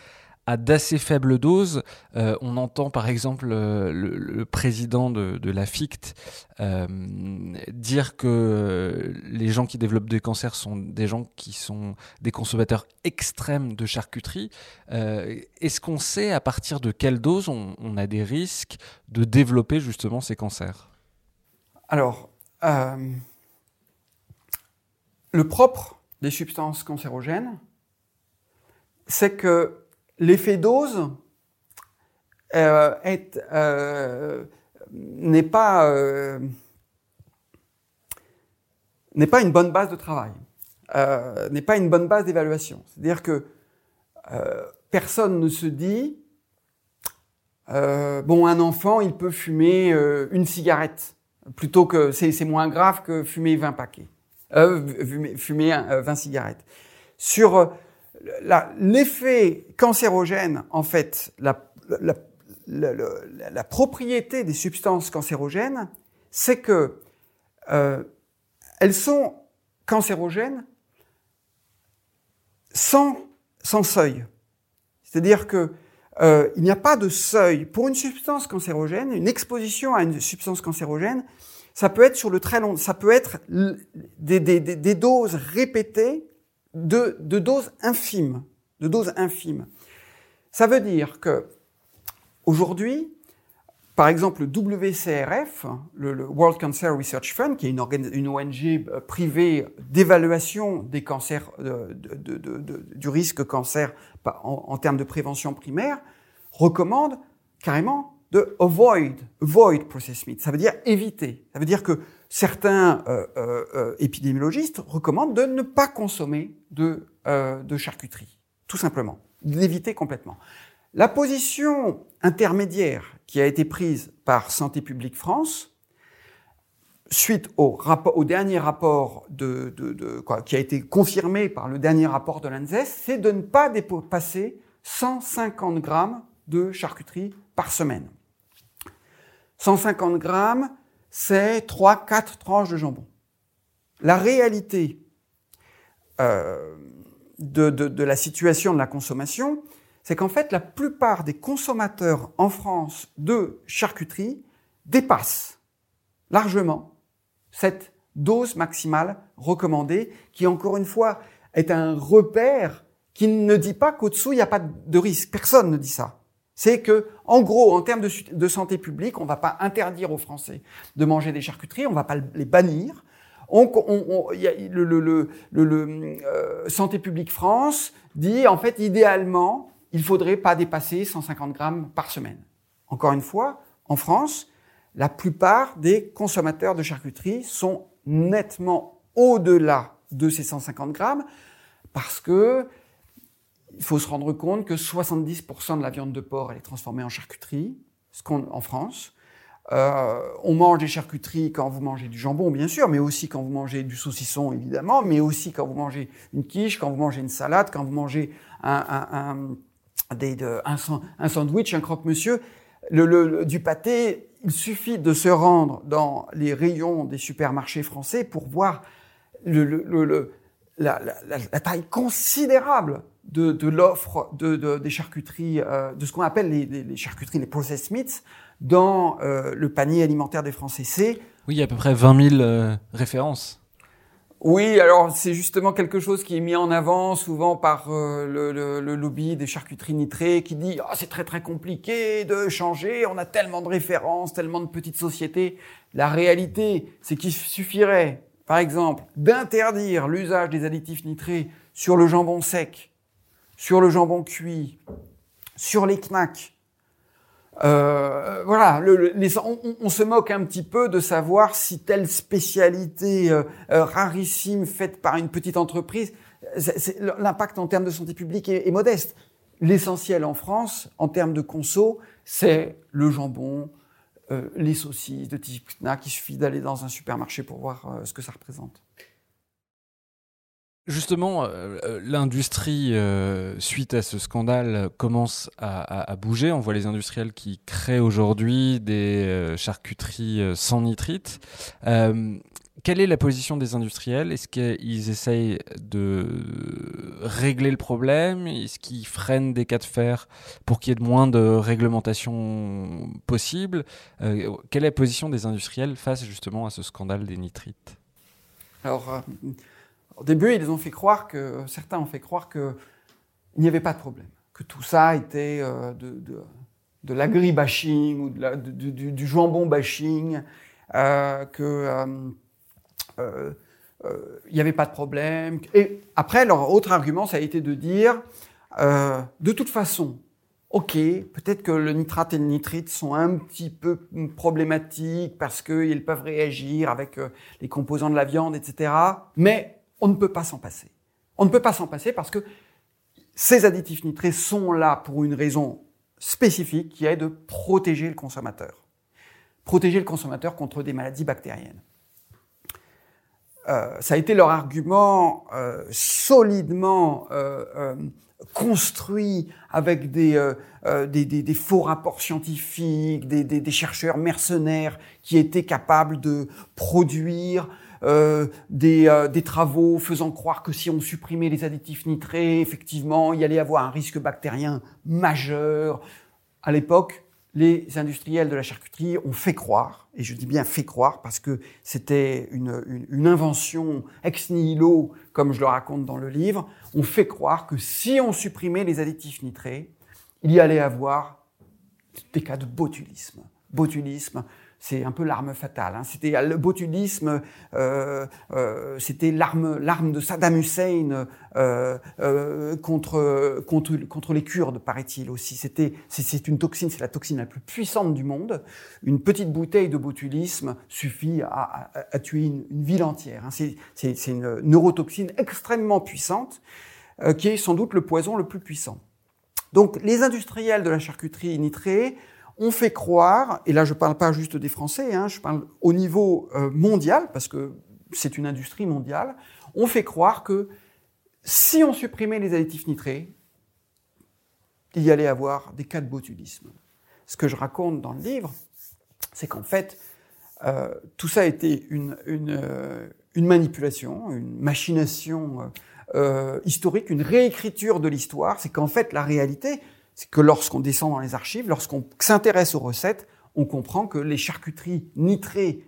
à d'assez faibles doses. Euh, on entend par exemple euh, le, président de, la FICT euh, dire que les gens qui développent des cancers sont des gens qui sont des consommateurs extrêmes de charcuterie. Est-ce qu'on sait à partir de quelle dose on, a des risques de développer justement ces cancers? Alors, le propre des substances cancérogènes, c'est que l'effet dose euh, euh, n'est pas euh, n'est pas une bonne base de travail, n'est pas une bonne base d'évaluation. C'est-à-dire que personne ne se dit bon un enfant il peut fumer une cigarette plutôt que c'est moins grave que fumer 20 paquets, fumer, fumer 20 cigarettes. Sur l'effet cancérogène, en fait, la, propriété des substances cancérogènes, c'est que euh, elles sont cancérogènes sans, seuil. C'est-à-dire que euh, il n'y a pas de seuil pour une substance cancérogène, une exposition à une substance cancérogène. Ça peut être sur le très long, ça peut être des doses répétées de, de doses infimes, de doses infimes. Ça veut dire que aujourd'hui, par exemple, le WCRF, le, World Cancer Research Fund, qui est une, ONG euh, privée d'évaluation des cancers, de, du risque cancer en, en, termes de prévention primaire, recommande carrément de avoid, avoid process meat. Ça veut dire éviter. Ça veut dire que certains euh, euh, euh, épidémiologistes recommandent de ne pas consommer de, de charcuterie, tout simplement, d'éviter complètement. La position intermédiaire qui a été prise par Santé publique France, suite au, rapport, au dernier rapport de, de, de quoi, qui a été confirmé par le dernier rapport de l'ANSES, c'est de ne pas dépasser 150 grammes de charcuterie par semaine. 150 grammes, c'est 3-4 tranches de jambon. La réalité euh, de, de, de, la situation de la consommation, c'est qu'en fait, la plupart des consommateurs en France de charcuterie dépasse largement cette dose maximale recommandée, qui encore une fois est un repère qui ne dit pas qu'au-dessous il n'y a pas de risque. Personne ne dit ça. C'est que, en gros, en termes de, santé publique, on ne va pas interdire aux Français de manger des charcuteries, on ne va pas les bannir. On, y a le, euh, Santé publique France dit, en fait, idéalement, il faudrait pas dépasser 150 grammes par semaine. Encore une fois, en France, la plupart des consommateurs de charcuterie sont nettement au-delà de ces 150 grammes parce que il faut se rendre compte que 70% de la viande de porc elle est transformée en charcuterie, ce qu'on en France. Euh, on mange des charcuteries quand vous mangez du jambon, bien sûr, mais aussi quand vous mangez du saucisson, évidemment, mais aussi quand vous mangez une quiche, quand vous mangez une salade, quand vous mangez un, un, un, un, sandwich, un croque-monsieur. Le, le, du pâté, il suffit de se rendre dans les rayons des supermarchés français pour voir le la, la, la, taille considérable de, de l'offre de, de, des charcuteries, euh, de ce qu'on appelle les, les, charcuteries, les processed meats, dans euh, le panier alimentaire des Français. C'est oui, il y a à peu près 20 000 euh, références. Oui, alors c'est justement quelque chose qui est mis en avant souvent par euh, le, le, le, lobby des charcuteries nitrées qui dit oh, c'est très très compliqué de changer, on a tellement de références, tellement de petites sociétés. La réalité, c'est qu'il suffirait, par exemple, d'interdire l'usage des additifs nitrés sur le jambon sec, sur le jambon cuit, sur les knacks, euh, voilà, on, se moque un petit peu de savoir si telle spécialité euh, euh rarissime faite par une petite entreprise, l'impact en termes de santé publique est, est modeste. L'essentiel en France, en termes de conso, c'est le jambon, les saucisses de type knack. Il suffit d'aller dans un supermarché pour voir ce que ça représente. Justement, euh, euh, l'industrie, euh, suite à ce scandale, commence à, bouger. On voit les industriels qui créent aujourd'hui des charcuteries sans nitrite. quelle est la position des industriels? Est-ce qu'ils essayent de régler le problème? Est-ce qu'ils freinent des cas de fer pour qu'il y ait moins de réglementation possible? Quelle est la position des industriels face justement à ce scandale des nitrites? Alors, au début, ils ont fait croire que, certains ont fait croire qu'il n'y avait pas de problème, que tout ça était euh, de, de, de l'agri-bashing ou du, jambon-bashing, euh, que euh, n'y avait pas de problème. Et après, leur autre argument, ça a été de dire, de toute façon, ok, peut-être que le nitrate et le nitrite sont un petit peu problématiques parce qu'ils peuvent réagir avec les composants de la viande, etc. Mais on ne peut pas s'en passer. On ne peut pas s'en passer parce que ces additifs nitrés sont là pour une raison spécifique qui est de protéger le consommateur. Protéger le consommateur contre des maladies bactériennes. Euh, ça a été leur argument euh, solidement euh, construit avec des, faux rapports scientifiques, des, chercheurs mercenaires qui étaient capables de produire euh, des, euh, des, travaux faisant croire que si on supprimait les additifs nitrés, effectivement, il y allait avoir un risque bactérien majeur. À l'époque, les industriels de la charcuterie ont fait croire, et je dis bien fait croire parce que c'était une, une, une, invention ex nihilo, comme je le raconte dans le livre, ont fait croire que si on supprimait les additifs nitrés, il y allait avoir des cas de botulisme. Botulisme, c'est un peu l'arme fatale. Hein. C'était le botulisme, euh, euh, c'était l'arme, l'arme de Saddam Hussein euh, euh contre, contre, contre les Kurdes, paraît-il aussi. C'était, c'est, une toxine, c'est la toxine la plus puissante du monde. Une petite bouteille de botulisme suffit à, à, à tuer une, ville entière. Hein. C'est une neurotoxine extrêmement puissante, euh, qui est sans doute le poison le plus puissant. Donc, les industriels de la charcuterie nitrée on fait croire, et là je ne parle pas juste des Français, hein, je parle au niveau euh, mondial, parce que c'est une industrie mondiale, on fait croire que si on supprimait les additifs nitrés, il y allait avoir des cas de botulisme. Ce que je raconte dans le livre, c'est qu'en fait, euh, tout ça a été une, euh, manipulation, une machination historique, une réécriture de l'histoire. C'est qu'en fait, la réalité, c'est que lorsqu'on descend dans les archives, lorsqu'on s'intéresse aux recettes, on comprend que les charcuteries nitrées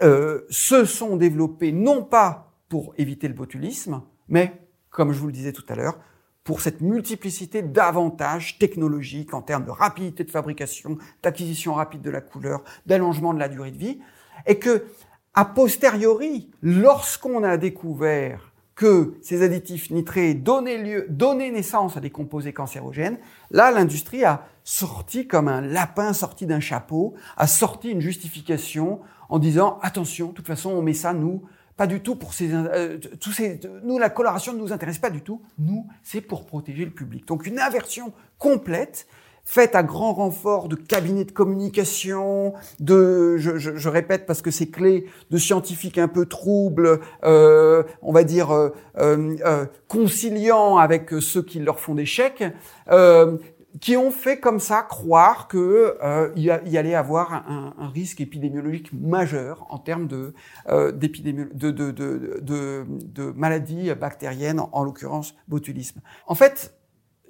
euh, se sont développées non pas pour éviter le botulisme, mais, comme je vous le disais tout à l'heure, pour cette multiplicité d'avantages technologiques en termes de rapidité de fabrication, d'acquisition rapide de la couleur, d'allongement de la durée de vie, et que, a posteriori, lorsqu'on a découvert que ces additifs nitrés donnaient, lieu, donnaient naissance à des composés cancérogènes, là, l'industrie a sorti comme un lapin sorti d'un chapeau, a sorti une justification en disant attention, de toute façon, on met ça, nous, pas du tout pour ces, euh, tous ces, nous, la coloration ne nous intéresse pas du tout. Nous, c'est pour protéger le public. Donc, une inversion complète faite à grand renfort de cabinets de communication, de, je, je, je répète parce que c'est clé, de scientifiques un peu troubles, euh, on va dire euh, euh, euh conciliants avec ceux qui leur font des chèques, euh, qui ont fait comme ça croire que euh, il y allait avoir un, un, risque épidémiologique majeur en termes de, de, de, de, de, maladies bactériennes, en, en l'occurrence botulisme. En fait,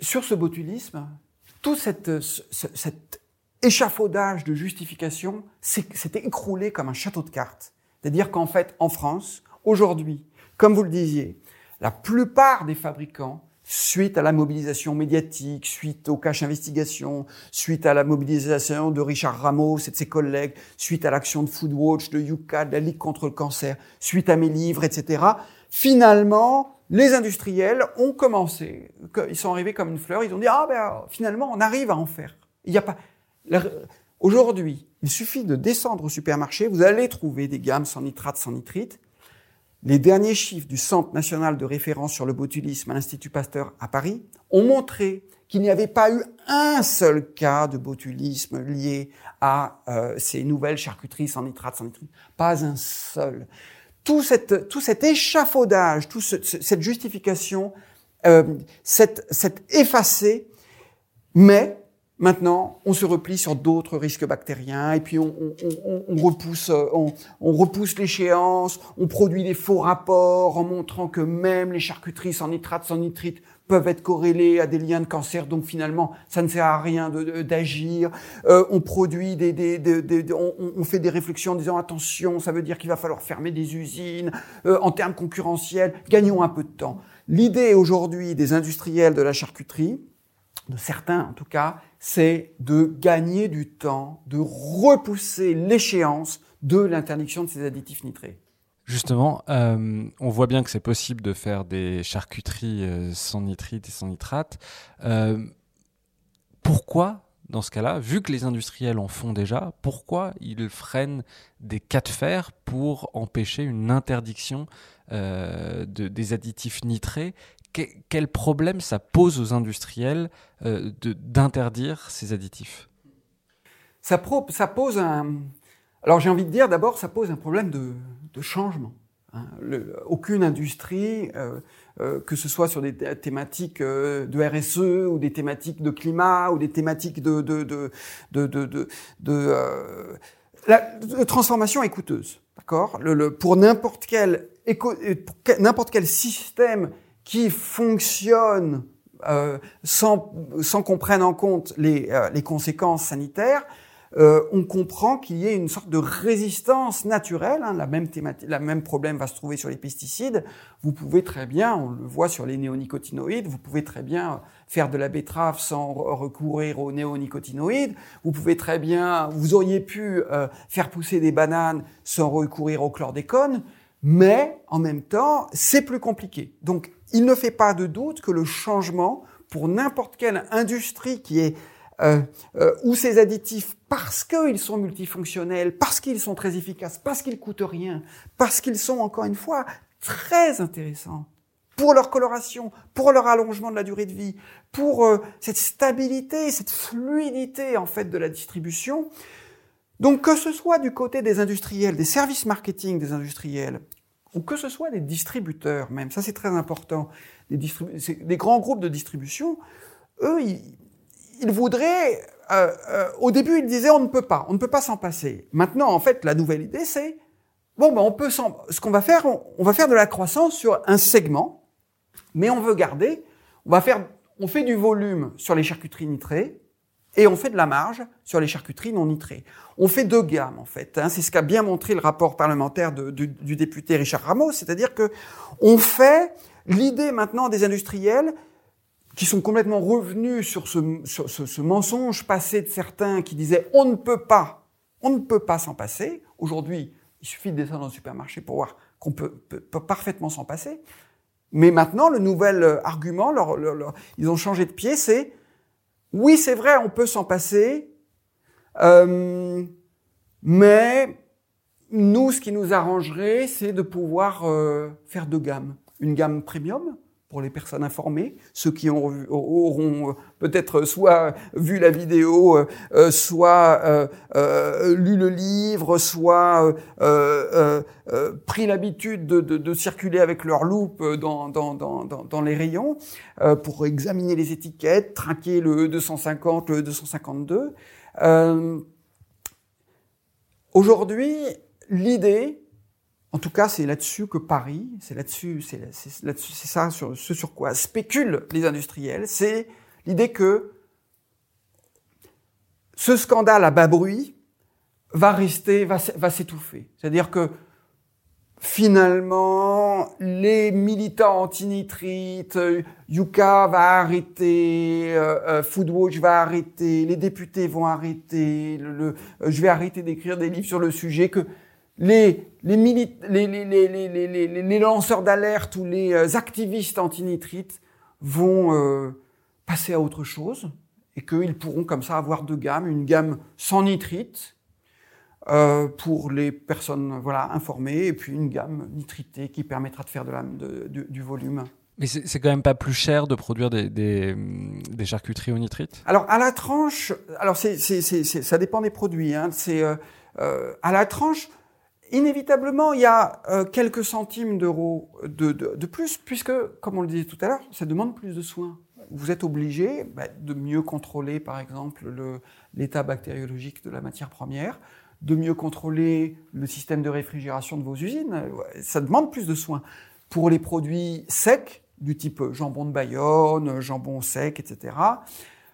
sur ce botulisme, tout cet échafaudage de justification s'était écroulé comme un château de cartes. C'est-à-dire qu'en fait, en France, aujourd'hui, comme vous le disiez, la plupart des fabricants, suite à la mobilisation médiatique, suite aux caches investigations, suite à la mobilisation de Richard Ramos et de ses collègues, suite à l'action de Foodwatch, de Yuka, de la Ligue contre le cancer, suite à mes livres, etc., finalement, les industriels ont commencé, ils sont arrivés comme une fleur, ils ont dit ah ben finalement on arrive à en faire. Il y a pas aujourd'hui, il suffit de descendre au supermarché, vous allez trouver des gammes sans nitrate, sans nitrite. Les derniers chiffres du Centre national de référence sur le botulisme à l'Institut Pasteur à Paris ont montré qu'il n'y avait pas eu un seul cas de botulisme lié à euh, ces nouvelles charcuteries sans nitrate, sans nitrite. Pas un seul tout, cet échafaudage, toute cette justification, euh, cette, cette effacé, mais Maintenant, on se replie sur d'autres risques bactériens et puis on, on, on, repousse, on, repousse l'échéance, on produit des faux rapports en montrant que même les charcuteries sans nitrate, sans nitrite peuvent être corrélées à des liens de cancer, donc finalement, ça ne sert à rien d'agir. Euh, on produit des, des, des, on, fait des réflexions en disant attention, ça veut dire qu'il va falloir fermer des usines. Euh, en termes concurrentiels, gagnons un peu de temps. L'idée aujourd'hui des industriels de la charcuterie, de certains en tout cas, c'est de gagner du temps, de repousser l'échéance de l'interdiction de ces additifs nitrés. Justement, euh, on voit bien que c'est possible de faire des charcuteries euh, sans nitrite et sans nitrate. Euh, pourquoi, dans ce cas-là, vu que les industriels en font déjà, pourquoi ils freinent des cas de fer pour empêcher une interdiction de, des additifs nitrés quel problème ça pose aux industriels d'interdire ces additifs? Ça, pose un... Alors j'ai envie de dire d'abord, ça pose un problème de, de changement. Hein. aucune industrie, euh, euh, que ce soit sur des thématiques euh, de RSE ou des thématiques de climat ou des thématiques de, de, de, de, la, transformation est coûteuse. D'accord? Pour n'importe quel, n'importe quel système qui fonctionne sans, sans qu'on prenne en compte les, les conséquences sanitaires, euh, on comprend qu'il y ait une sorte de résistance naturelle. Hein, la même thématique, la même problème va se trouver sur les pesticides. Vous pouvez très bien, on le voit sur les néonicotinoïdes, vous pouvez très bien faire de la betterave sans recourir aux néonicotinoïdes. Vous pouvez très bien, vous auriez pu euh, faire pousser des bananes sans recourir au chlordécone, mais en même temps, c'est plus compliqué. Donc, il ne fait pas de doute que le changement pour n'importe quelle industrie qui est euh, euh, ou ces additifs, parce qu'ils sont multifonctionnels, parce qu'ils sont très efficaces, parce qu'ils coûtent rien, parce qu'ils sont, encore une fois, très intéressants pour leur coloration, pour leur allongement de la durée de vie, pour euh, cette stabilité, cette fluidité, en fait, de la distribution. Donc, que ce soit du côté des industriels, des services marketing des industriels, ou que ce soit des distributeurs même, ça c'est très important, des, des grands groupes de distribution, eux, ils, il voudrait, euh, euh, au début, il disait on ne peut pas, on ne peut pas s'en passer. Maintenant, en fait, la nouvelle idée, c'est bon, ben on peut s'en, ce qu'on va faire, on, va faire de la croissance sur un segment, mais on veut garder, on va faire, on fait du volume sur les charcuteries nitrées, et on fait de la marge sur les charcuteries non nitrées. On fait deux gammes en fait. Hein. C'est ce qu'a bien montré le rapport parlementaire du député Richard Ramos, c'est-à-dire que on fait l'idée maintenant des industriels qui sont complètement revenus sur ce, mensonge passé de certains qui disaient on ne peut pas, on ne peut pas s'en passer. Aujourd'hui, il suffit de descendre dans le supermarché pour voir qu'on peut, peut, parfaitement s'en passer. Mais maintenant, le nouvel euh, argument, ils ont changé de pied, c'est oui, c'est vrai, on peut s'en passer, euh, mais nous, ce qui nous arrangerait, c'est de pouvoir euh, faire deux gammes. Une gamme premium, pour les personnes informées, ceux qui ont, auront euh, peut-être soit vu la vidéo, euh, euh, soit lu le livre, soit pris l'habitude de, circuler avec leur loupe dans, dans, les rayons pour examiner les étiquettes, traquer le E 250, le E 252. Aujourd'hui, l'idée, en tout cas, c'est là-dessus que Paris, c'est là-dessus, c'est c'est ça sur, ce sur quoi spéculent les industriels, c'est l'idée que ce scandale à bas bruit va rester, va, s'étouffer. C'est-à-dire que finalement, les militants anti-nitrite, Yuka va arrêter, euh, euh, Foodwatch va arrêter, les députés vont arrêter, le, je vais arrêter d'écrire des livres sur le sujet, que les, les, les, les, lanceurs d'alerte ou les euh, activistes anti-nitrite vont euh, passer à autre chose et qu'ils pourront comme ça avoir deux gammes, une gamme sans nitrite euh, pour les personnes voilà informées et puis une gamme nitritée qui permettra de faire de la, du volume. Mais c'est quand même pas plus cher de produire des, des, des, charcuteries au nitrite Alors à la tranche, alors c'est, ça dépend des produits. Hein, c'est à la tranche, inévitablement, il y a euh, quelques centimes d'euros de, plus, puisque, comme on le disait tout à l'heure, ça demande plus de soins. Vous êtes obligé bah, de mieux contrôler, par exemple, l'état bactériologique de la matière première, de mieux contrôler le système de réfrigération de vos usines. Ça demande plus de soins. Pour les produits secs, du type jambon de Bayonne, jambon sec, etc.,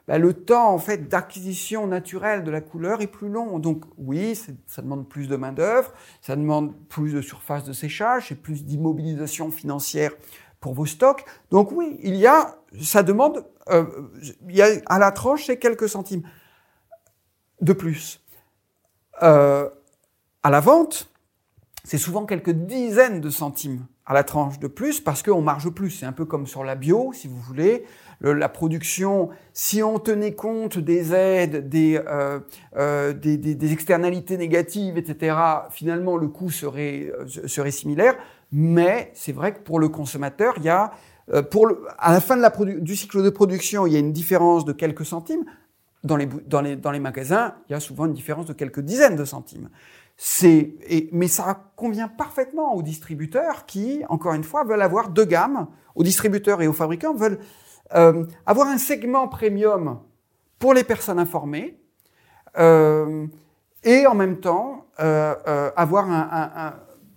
bah, le temps en fait d'acquisition naturelle de la couleur est plus long. Donc oui, ça demande plus de main d'œuvre, ça demande plus de surface de séchage, et plus d'immobilisation financière pour vos stocks. Donc oui, il y a, ça demande, euh, il y a à la tranche c'est quelques centimes de plus. Euh, à la vente, c'est souvent quelques dizaines de centimes à la tranche de plus parce qu'on marge plus. C'est un peu comme sur la bio, si vous voulez la production, si on tenait compte des aides, euh, euh, des, des, des, externalités négatives, etc., finalement, le coût serait, euh, serait similaire. Mais c'est vrai que pour le consommateur, il y a, pour à la fin de la du cycle de production, il y a une différence de quelques centimes. Dans les, dans, les, dans les magasins, il y a souvent une différence de quelques dizaines de centimes. Mais ça convient parfaitement aux distributeurs qui, encore une fois, veulent avoir deux gammes. Aux distributeurs et aux fabricants veulent euh, avoir un segment premium pour les personnes informées euh, et en même temps euh, avoir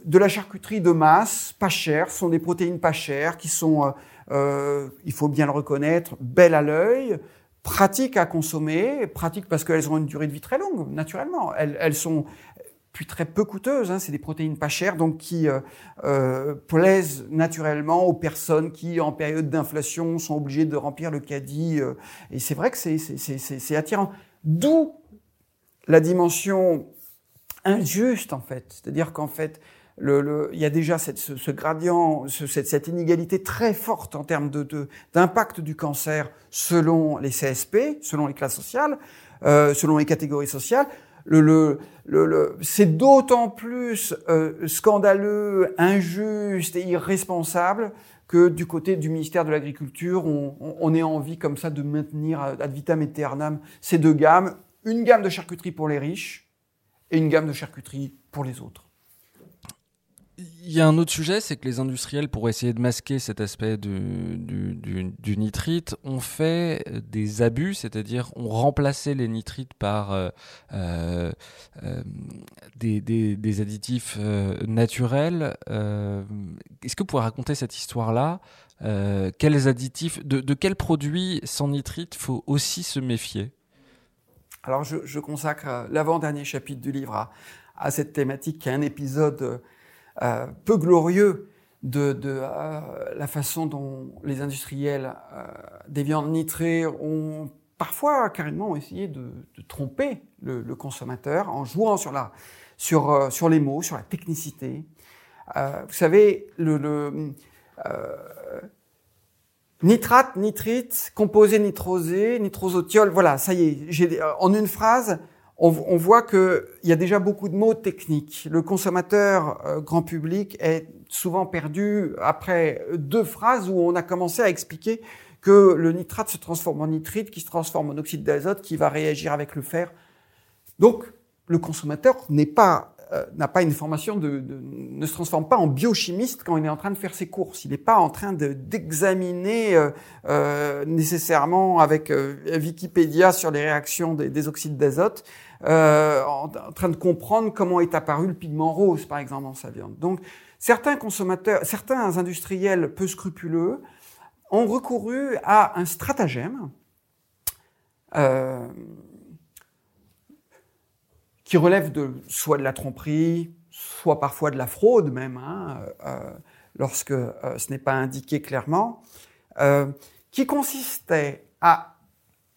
de la charcuterie de masse, pas chère, ce sont des protéines pas chères qui sont, il faut bien le reconnaître, belles à l'œil, pratiques à consommer, pratiques parce qu'elles ont une durée de vie très longue, naturellement. Elles, elles sont, puis très peu coûteuses. Hein, c'est des protéines pas chères, donc qui euh, euh, plaisent naturellement aux personnes qui, en période d'inflation, sont obligées de remplir le caddie. Euh, et c'est vrai que c'est attirant. D'où la dimension injuste, en fait. C'est-à-dire qu'en fait, le, le, il y a déjà cette, ce, gradient, ce, cette, cette, inégalité très forte en termes d'impact de, du cancer selon les CSP, selon les classes sociales, euh, selon les catégories sociales c'est d'autant plus euh, scandaleux, injuste et irresponsable que du côté du ministère de l'Agriculture, on, on, ait envie comme ça de maintenir ad vitam aeternam ces deux gammes, une gamme de charcuterie pour les riches et une gamme de charcuterie pour les autres. Il y a un autre sujet, c'est que les industriels, pour essayer de masquer cet aspect du, nitrite, ont fait des abus, c'est-à-dire ont remplacé les nitrites par euh, euh, euh des, additifs euh, naturels. Euh, est-ce que vous pouvez raconter cette histoire-là? Quels additifs, de, quels produits sans nitrite faut aussi se méfier? Alors je, je consacre l'avant-dernier chapitre du livre à, à, cette thématique qui est un épisode euh, peu glorieux de, de euh, la façon dont les industriels euh, des viandes nitrées ont parfois carrément essayé de, de tromper le, le, consommateur en jouant sur, la, sur, euh, sur les mots, sur la technicité. Vous savez, le, le nitrate, nitrite, composé nitrosé, nitrosotiol, voilà, ça y est, en une phrase, on, on voit qu'il y a déjà beaucoup de mots techniques. Le consommateur euh, grand public est souvent perdu après deux phrases où on a commencé à expliquer que le nitrate se transforme en nitrite, qui se transforme en oxyde d'azote, qui va réagir avec le fer. Donc, le consommateur n'est pas euh, n'a pas une formation de, de, ne se transforme pas en biochimiste quand il est en train de faire ses courses. Il n'est pas en train d'examiner euh, euh, nécessairement avec euh, Wikipédia sur les réactions des, des oxydes d'azote, en, en, train de comprendre comment est apparu le pigment rose, par exemple, dans sa viande. Donc, certains consommateurs, certains industriels peu scrupuleux ont recouru à un stratagème. Euh, qui relève de soit de la tromperie, soit parfois de la fraude même, hein, euh, lorsque euh, ce n'est pas indiqué clairement, euh, qui consistait à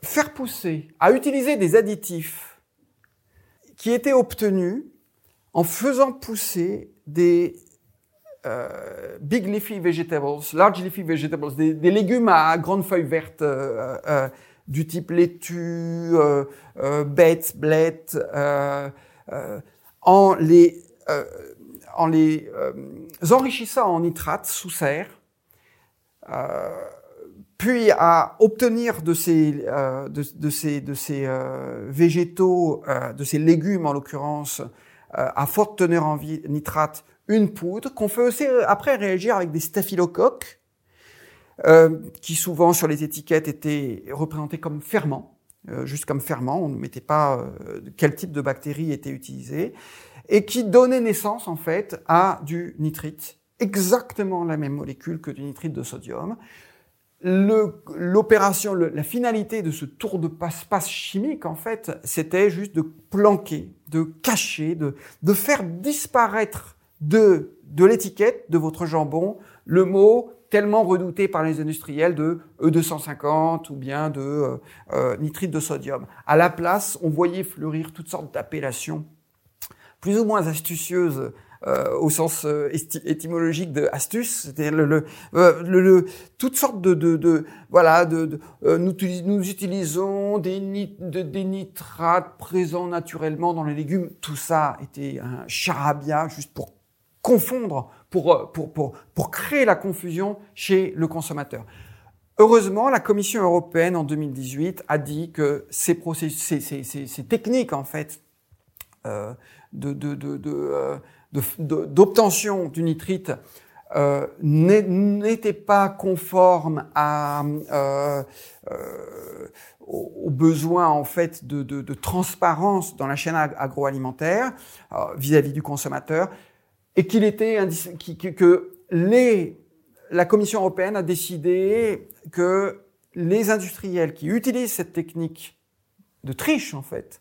faire pousser, à utiliser des additifs qui étaient obtenus en faisant pousser des euh, big leafy vegetables, large leafy vegetables, des, des légumes à grandes feuilles vertes euh, euh, du type laitue, euh, euh, en les, en les enrichissant en nitrate sous serre, puis à obtenir de ces, de, de, ces, de ces végétaux, de ces légumes en l'occurrence, à forte teneur en nitrate, une poudre qu'on fait aussi après réagir avec des staphylocoques euh, qui souvent sur les étiquettes étaient représentés comme ferment, euh, juste comme ferment, on ne mettait pas euh, quel type de bactéries était utilisé, et qui donnait naissance en fait à du nitrite, exactement la même molécule que du nitrite de sodium. L'opération, la finalité de ce tour de passe-passe chimique, en fait, c'était juste de planquer, de cacher, de, de faire disparaître de, de l'étiquette de votre jambon le mot tellement redouté par les industriels de E250 ou bien de euh, euh, nitrite de sodium. À la place, on voyait fleurir toutes sortes d'appellations plus ou moins astucieuses euh, au sens euh, étymologique de astuce, c'est-à-dire le, le, euh, le, toutes sortes de, de, de voilà, de, de nous, nous, utilisons des, nit, des nitrates présents naturellement dans les légumes. Tout ça était un charabia juste pour confondre pour, euh, pour, pour, pour créer la confusion chez le consommateur. Heureusement, la Commission européenne en 2018 a dit que ces, processus, ces, ces, ces, ces techniques en fait euh, de, de, de, de, euh, d'obtention du nitrite euh, n'étaient pas conformes à, euh, euh, aux besoins en fait de, de, de, transparence dans la chaîne agroalimentaire vis-à-vis -vis du consommateur et qu'il était que les, la Commission européenne a décidé que les industriels qui utilisent cette technique de triche, en fait,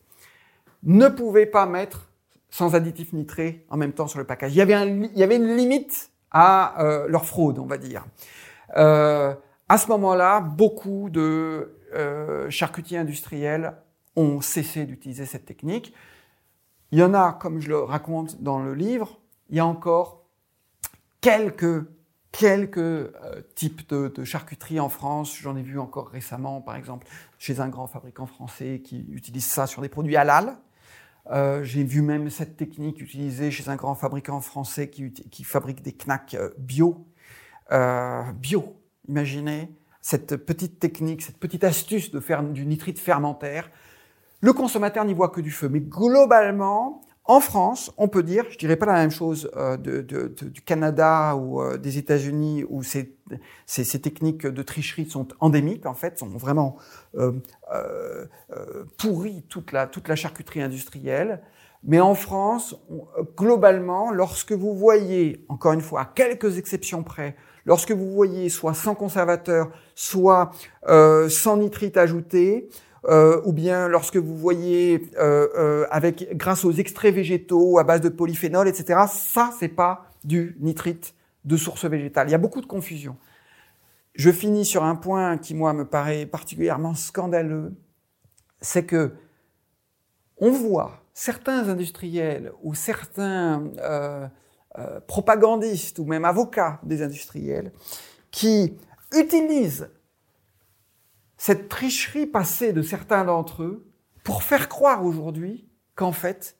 ne pouvaient pas mettre sans additifs nitrés en même temps sur le package. Il y avait, une limite à euh, leur fraude, on va dire. Euh, à ce moment-là, beaucoup de euh, charcutiers industriels ont cessé d'utiliser cette technique. Il y en a, comme je le raconte dans le livre, il y a encore quelques quelques types de, de, charcuterie en France. J'en ai vu encore récemment, par exemple, chez un grand fabricant français qui utilise ça sur des produits halal. Euh, J'ai vu même cette technique utilisée chez un grand fabricant français qui, qui fabrique des knacks euh, bio. Euh, bio, imaginez cette petite technique, cette petite astuce de faire du nitrite fermentaire. Le consommateur n'y voit que du feu, mais globalement, en France, on peut dire, je dirais pas la même chose euh, du Canada ou euh, des États-Unis où ces, techniques de tricherie sont endémiques, en fait, sont vraiment euh, pourries toute la, toute la charcuterie industrielle. Mais en France, globalement, lorsque vous voyez, encore une fois, à quelques exceptions près, lorsque vous voyez soit sans conservateur, soit sans nitrite ajouté, euh, ou bien lorsque vous voyez euh, euh, avec grâce aux extraits végétaux à base de polyphénol, etc. Ça, c'est pas du nitrite de source végétale. Il y a beaucoup de confusion. Je finis sur un point qui moi me paraît particulièrement scandaleux, c'est que on voit certains industriels ou certains euh, euh, propagandistes ou même avocats des industriels qui utilisent cette tricherie passée de certains d'entre eux pour faire croire aujourd'hui qu'en fait,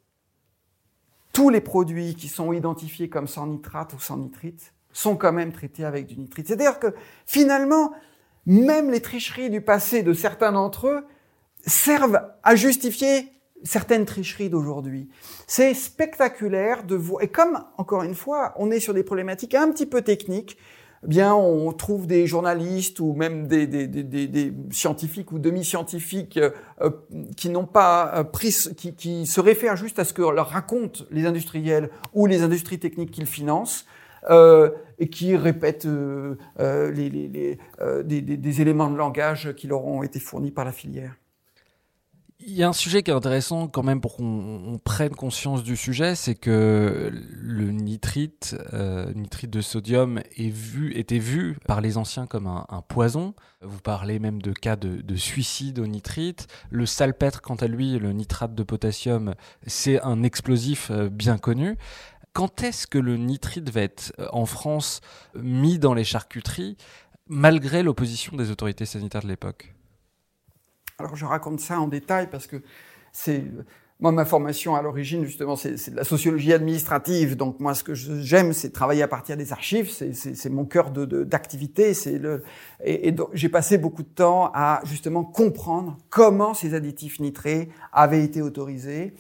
tous les produits qui sont identifiés comme sans nitrate ou sans nitrite sont quand même traités avec du nitrite. C'est-à-dire que finalement, même les tricheries du passé de certains d'entre eux servent à justifier certaines tricheries d'aujourd'hui. C'est spectaculaire de voir, et comme, encore une fois, on est sur des problématiques un petit peu techniques, bien on trouve des journalistes ou même des, des, des, des scientifiques ou demi-scientifiques euh, euh qui n'ont pas euh, pris, qui, qui, se réfèrent juste à ce que leur racontent les industriels ou les industries techniques qu'ils financent. Euh, et qui répètent les, les, les, des, des éléments de langage qui leur ont été fournis par la filière. Il y a un sujet qui est intéressant quand même pour qu'on prenne conscience du sujet, c'est que le nitrite, euh, nitrite de sodium, est vu, était vu par les anciens comme un, poison. Vous parlez même de cas de, de, suicide au nitrite. Le salpêtre, quant à lui, le nitrate de potassium, c'est un explosif euh, bien connu. Quand est-ce que le nitrite va être euh, en France mis dans les charcuteries, malgré l'opposition des autorités sanitaires de l'époque? Alors je raconte ça en détail parce que c'est moi ma formation à l'origine justement c'est de la sociologie administrative. Donc moi ce que j'aime c'est travailler à partir des archives. C'est mon cœur d'activité. De, le et, et j'ai passé beaucoup de temps à justement comprendre comment ces additifs nitrés avaient été autorisés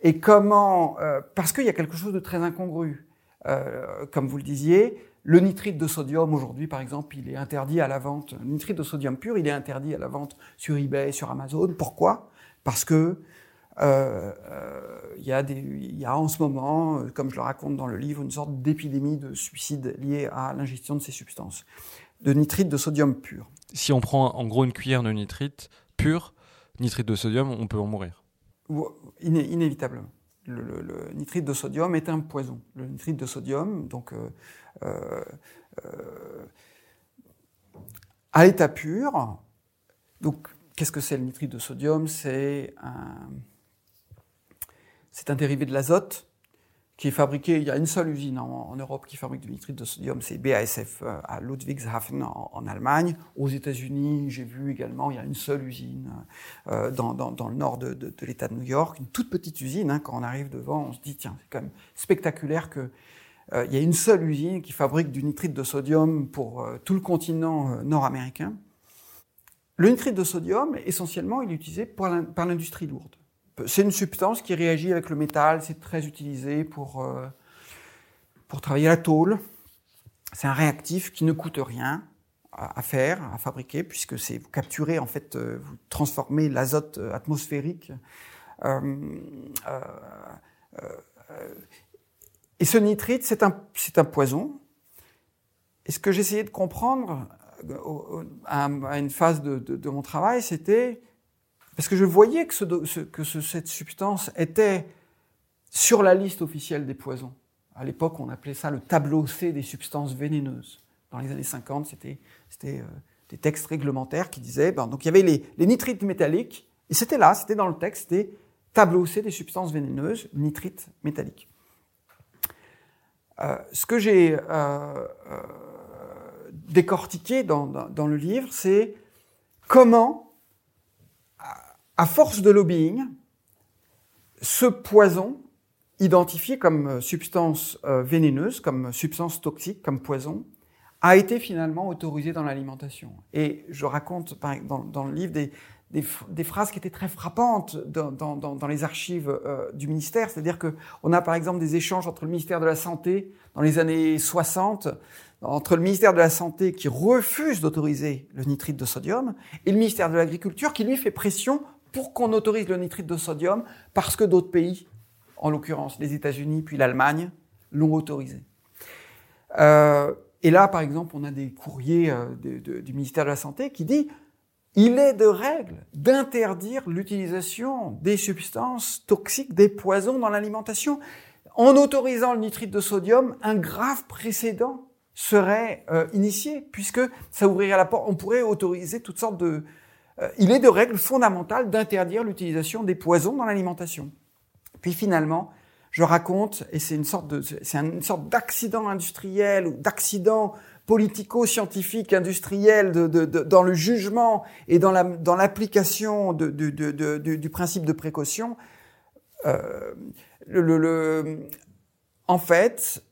et comment euh, parce qu'il y a quelque chose de très incongru euh, comme vous le disiez le nitrite de sodium, aujourd'hui, par exemple, il est interdit à la vente. Le nitrite de sodium pur, il est interdit à la vente sur eBay, sur Amazon. Pourquoi? Parce que euh, euh, il, y a y en ce moment, comme je le raconte dans le livre, une sorte d'épidémie de suicide liée à l'ingestion de ces substances, de nitrite de sodium pur. Si on prend en gros une cuillère de nitrite pur, nitrite de sodium, on peut en mourir Iné Inévitablement. Le, le, le, nitrite de sodium est un poison. Le nitrite de sodium, donc euh, à l'état pur. Donc, qu'est-ce que c'est le nitrite de sodium? C'est un, un dérivé de l'azote qui est fabriqué, il y a une seule usine en, Europe qui fabrique du nitrite de sodium, c'est BASF euh, à Ludwigshafen en, Allemagne. Aux États-Unis, j'ai vu également, il y a une seule usine dans, dans, le nord de, de, l'État de New York, une toute petite usine. Hein, quand on arrive devant, on se dit, tiens, c'est quand même spectaculaire que euh, il y a une seule usine qui fabrique du nitrite de sodium pour euh, tout le continent euh, nord-américain. Le nitrite de sodium, essentiellement, il est utilisé par l'industrie lourde. C'est une substance qui réagit avec le métal, c'est très utilisé pour, pour travailler la tôle. C'est un réactif qui ne coûte rien à, faire, à fabriquer, puisque vous capturez en fait, vous transformez l'azote atmosphérique. Euh, euh, et ce nitrite, c'est un, poison. Et ce que j'essayais de comprendre euh, à, une phase de, mon travail, c'était parce que je voyais que, ce, que ce, cette substance était sur la liste officielle des poisons. À l'époque, on appelait ça le tableau C des substances vénéneuses. Dans les années 50, c'était, c'était euh, des textes réglementaires qui disaient, ben, donc il y avait les, les nitrites métalliques, et c'était là, c'était dans le texte, c'était tableau C des substances vénéneuses, nitrites métalliques. Euh, ce que j'ai euh, euh, décortiqué dans, dans, dans, le livre, c'est comment, à force de lobbying, ce poison, identifié comme substance vénéneuse, comme substance toxique, comme poison, a été finalement autorisé dans l'alimentation. Et je raconte dans, dans, le livre des, des, phrases qui étaient très frappantes dans, les archives euh, du ministère. C'est-à-dire qu'on a par exemple des échanges entre le ministère de la Santé dans les années 60, entre le ministère de la Santé qui refuse d'autoriser le nitrite de sodium et le ministère de l'Agriculture qui lui fait pression pour qu'on autorise le nitrite de sodium parce que d'autres pays, en l'occurrence les États-Unis puis l'Allemagne, l'ont autorisé. Euh, et là, par exemple, on a des courriers euh, du ministère de la Santé qui dit il est de règle d'interdire l'utilisation des substances toxiques, des poisons dans l'alimentation. En autorisant le nitrite de sodium, un grave précédent serait euh, initié, puisque ça ouvrirait la porte. On pourrait autoriser toutes sortes de... Euh, il est de règle fondamentale d'interdire l'utilisation des poisons dans l'alimentation. Puis finalement, je raconte, et c'est une sorte de, c'est une sorte d'accident industriel ou d'accident politico-scientifique, industriel, dans le jugement et dans, la, dans l'application du principe de précaution, euh, en fait,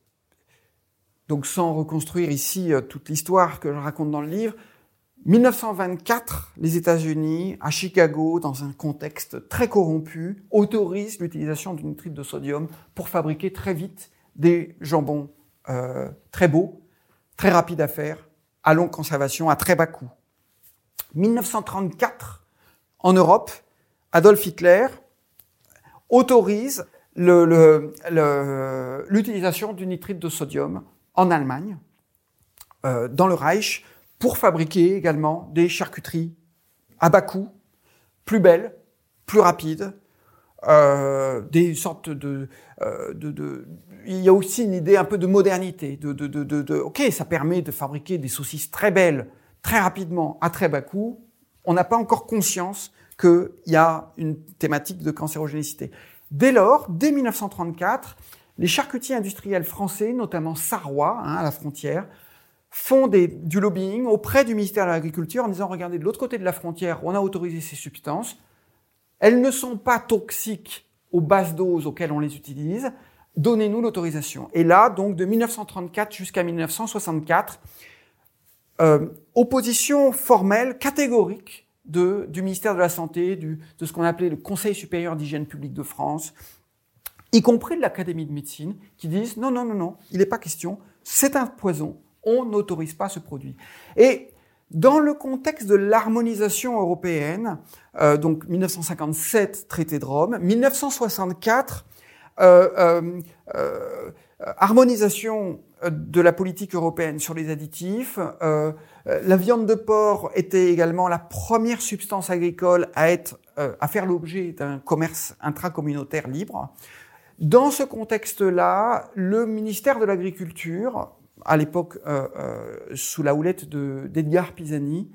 donc sans reconstruire ici euh, toute l'histoire que je raconte dans le livre, 1924, les États-Unis, à Chicago, dans un contexte très corrompu, autorisent l'utilisation du nitrite de sodium pour fabriquer très vite des jambons euh, très beaux, très rapide à faire, à longue conservation, à très bas coût. 1934, en Europe, Adolf Hitler autorise l'utilisation du nitrite de sodium en Allemagne, euh, dans le Reich, pour fabriquer également des charcuteries à bas coût, plus belles, plus rapides, des sortes euh, de, il y a aussi une idée un peu de modernité, de, de, de, ok, ça permet de fabriquer des saucisses très belles, très rapidement, à très bas coût. On n'a pas encore conscience qu'il y a une thématique de cancérogénicité. Dès lors, dès 1934, les charcutiers industriels français, notamment Sarrois, hein, à la frontière, font du lobbying auprès du ministère de l'Agriculture en disant, regardez, de l'autre côté de la frontière, on a autorisé ces substances, elles ne sont pas toxiques aux basses doses auxquelles on les utilise, donnez-nous l'autorisation. Et là, donc, de 1934 jusqu'à 1964, euh, opposition formelle, catégorique du ministère de la Santé, de ce qu'on appelait le Conseil supérieur d'hygiène publique de France, y compris de l'Académie de médecine, qui disent non, non, non, non, il n'est pas question, c'est un poison, on n'autorise pas ce produit. Dans le contexte de l'harmonisation européenne, euh, donc 1957, traité de Rome, 1964, euh, euh, euh, harmonisation de la politique européenne sur les additifs. la viande de porc était également la première substance agricole à être à faire l'objet d'un commerce intracommunautaire libre. Dans ce contexte-là, le ministère de l'Agriculture, à l'époque sous la houlette d'Edgar Pisani,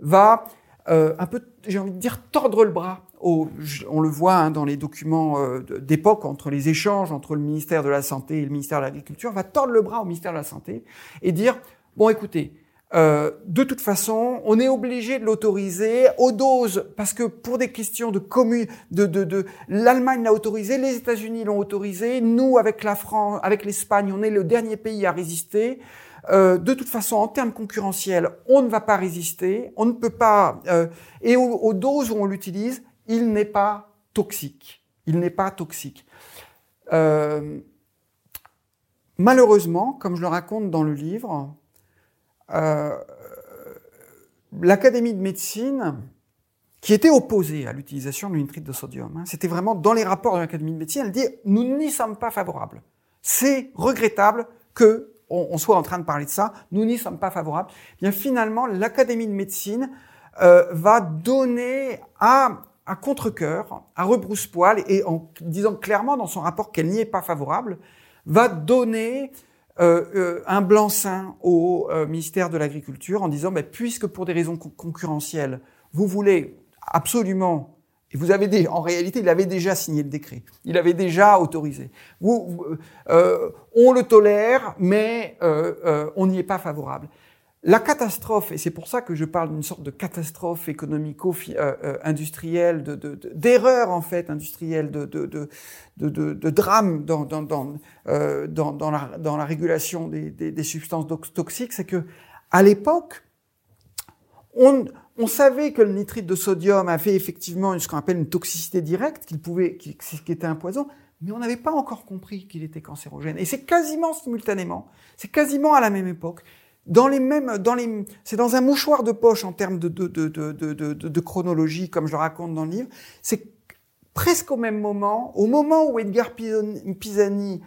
va un peu, j'ai envie de dire, tordre le bras on le voit hein, dans les documents euh, d'époque entre les échanges entre le ministère de la Santé et le ministère de l'Agriculture, va tordre le bras au ministère de la Santé et dire, bon écoutez, euh, de toute façon, on est obligé de l'autoriser aux doses parce que pour des questions de commune, de, l'Allemagne l'a autorisé, les États-Unis l'ont autorisé, nous avec la France, avec l'Espagne, on est le dernier pays à résister. Euh, de toute façon, en termes concurrentiels, on ne va pas résister, on ne peut pas. Euh, et aux, doses où on l'utilise, il n'est pas toxique. Il n'est pas toxique. Euh, malheureusement, comme je le raconte dans le livre, l'Académie de médecine, qui était opposée à l'utilisation du nitrite de sodium, hein, c'était vraiment dans les rapports de l'Académie de médecine, elle dit nous n'y sommes pas favorables. C'est regrettable que on, soit en train de parler de ça, nous n'y sommes pas favorables. Eh bien finalement, l'Académie de médecine euh, va donner à à contre-cœur, à rebrousse-poil, et en disant clairement dans son rapport qu'elle n'y est pas favorable, va donner euh, euh, un blanc-seing au euh, ministère de l'Agriculture en disant, puisque pour des raisons concurrentielles, vous voulez absolument, et vous avez des, en réalité, il avait déjà signé le décret, il avait déjà autorisé. On le tolère, mais on n'y est pas favorable. La catastrophe, et c'est pour ça que je parle d'une sorte de catastrophe économico-industrielle, euh, euh, d'erreur en fait industrielle, de, de, de drame dans, euh, dans, dans, la, dans la régulation des, des, substances toxiques, c'est que à l'époque, on, on savait que le nitrite de sodium avait effectivement ce qu'on appelle une toxicité directe, qu'il pouvait, qu'il était un poison, mais on n'avait pas encore compris qu'il était cancérogène. Et c'est quasiment simultanément, c'est quasiment à la même époque c'est dans un mouchoir de poche en termes de, chronologie, comme je le raconte dans le livre. C'est presque au même moment, au moment où Edgar Pisani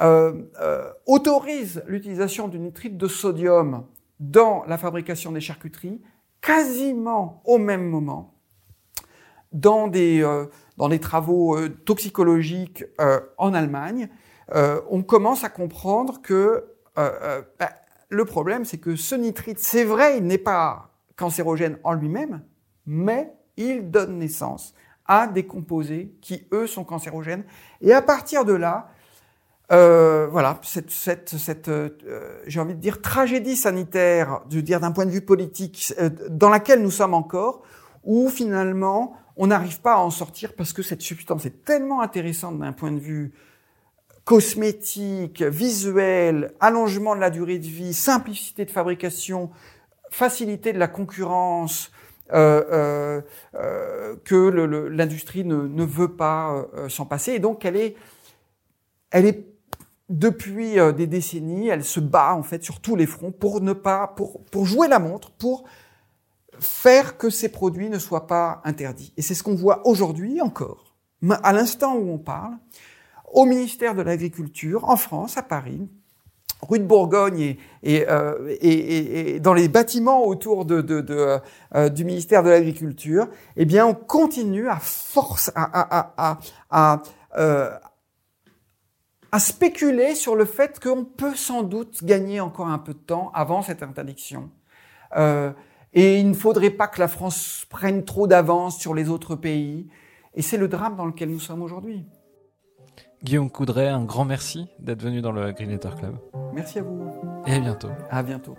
euh, euh, autorise l'utilisation du nitrite de sodium dans la fabrication des charcuteries, quasiment au même moment dans des, euh, dans des travaux toxicologiques en Allemagne. on commence à comprendre que bah, le problème, c'est que ce nitrite, c'est vrai, il n'est pas cancérogène en lui-même, mais il donne naissance à des composés qui, eux, sont cancérogènes. Et à partir de là, euh, voilà, cette, cette, cette euh, j'ai envie de dire, tragédie sanitaire, de dire d'un point de vue politique, euh, dans laquelle nous sommes encore, où finalement on n'arrive pas à en sortir parce que cette substance est tellement intéressante d'un point de vue cosmétique, visuel, allongement de la durée de vie, simplicité de fabrication, facilité de la concurrence, euh, que l'industrie ne, veut pas s'en passer. Et donc elle est, depuis euh, des décennies, elle se bat en fait sur tous les fronts pour ne pas, pour, pour jouer la montre, pour faire que ces produits ne soient pas interdits. Et c'est ce qu'on voit aujourd'hui encore, à l'instant où on parle, au ministère de l'Agriculture, en France, à Paris, rue de Bourgogne et, et, euh, et, et dans les bâtiments autour de, de, de euh, du ministère de l'Agriculture, eh bien, on continue à force, à, à, à, à, euh, à spéculer sur le fait qu'on peut sans doute gagner encore un peu de temps avant cette interdiction. Euh, et il ne faudrait pas que la France prenne trop d'avance sur les autres pays. Et c'est le drame dans lequel nous sommes aujourd'hui. Guillaume Coudray, un grand merci d'être venu dans le Green Letter Club. Merci à vous. Et à bientôt. À bientôt.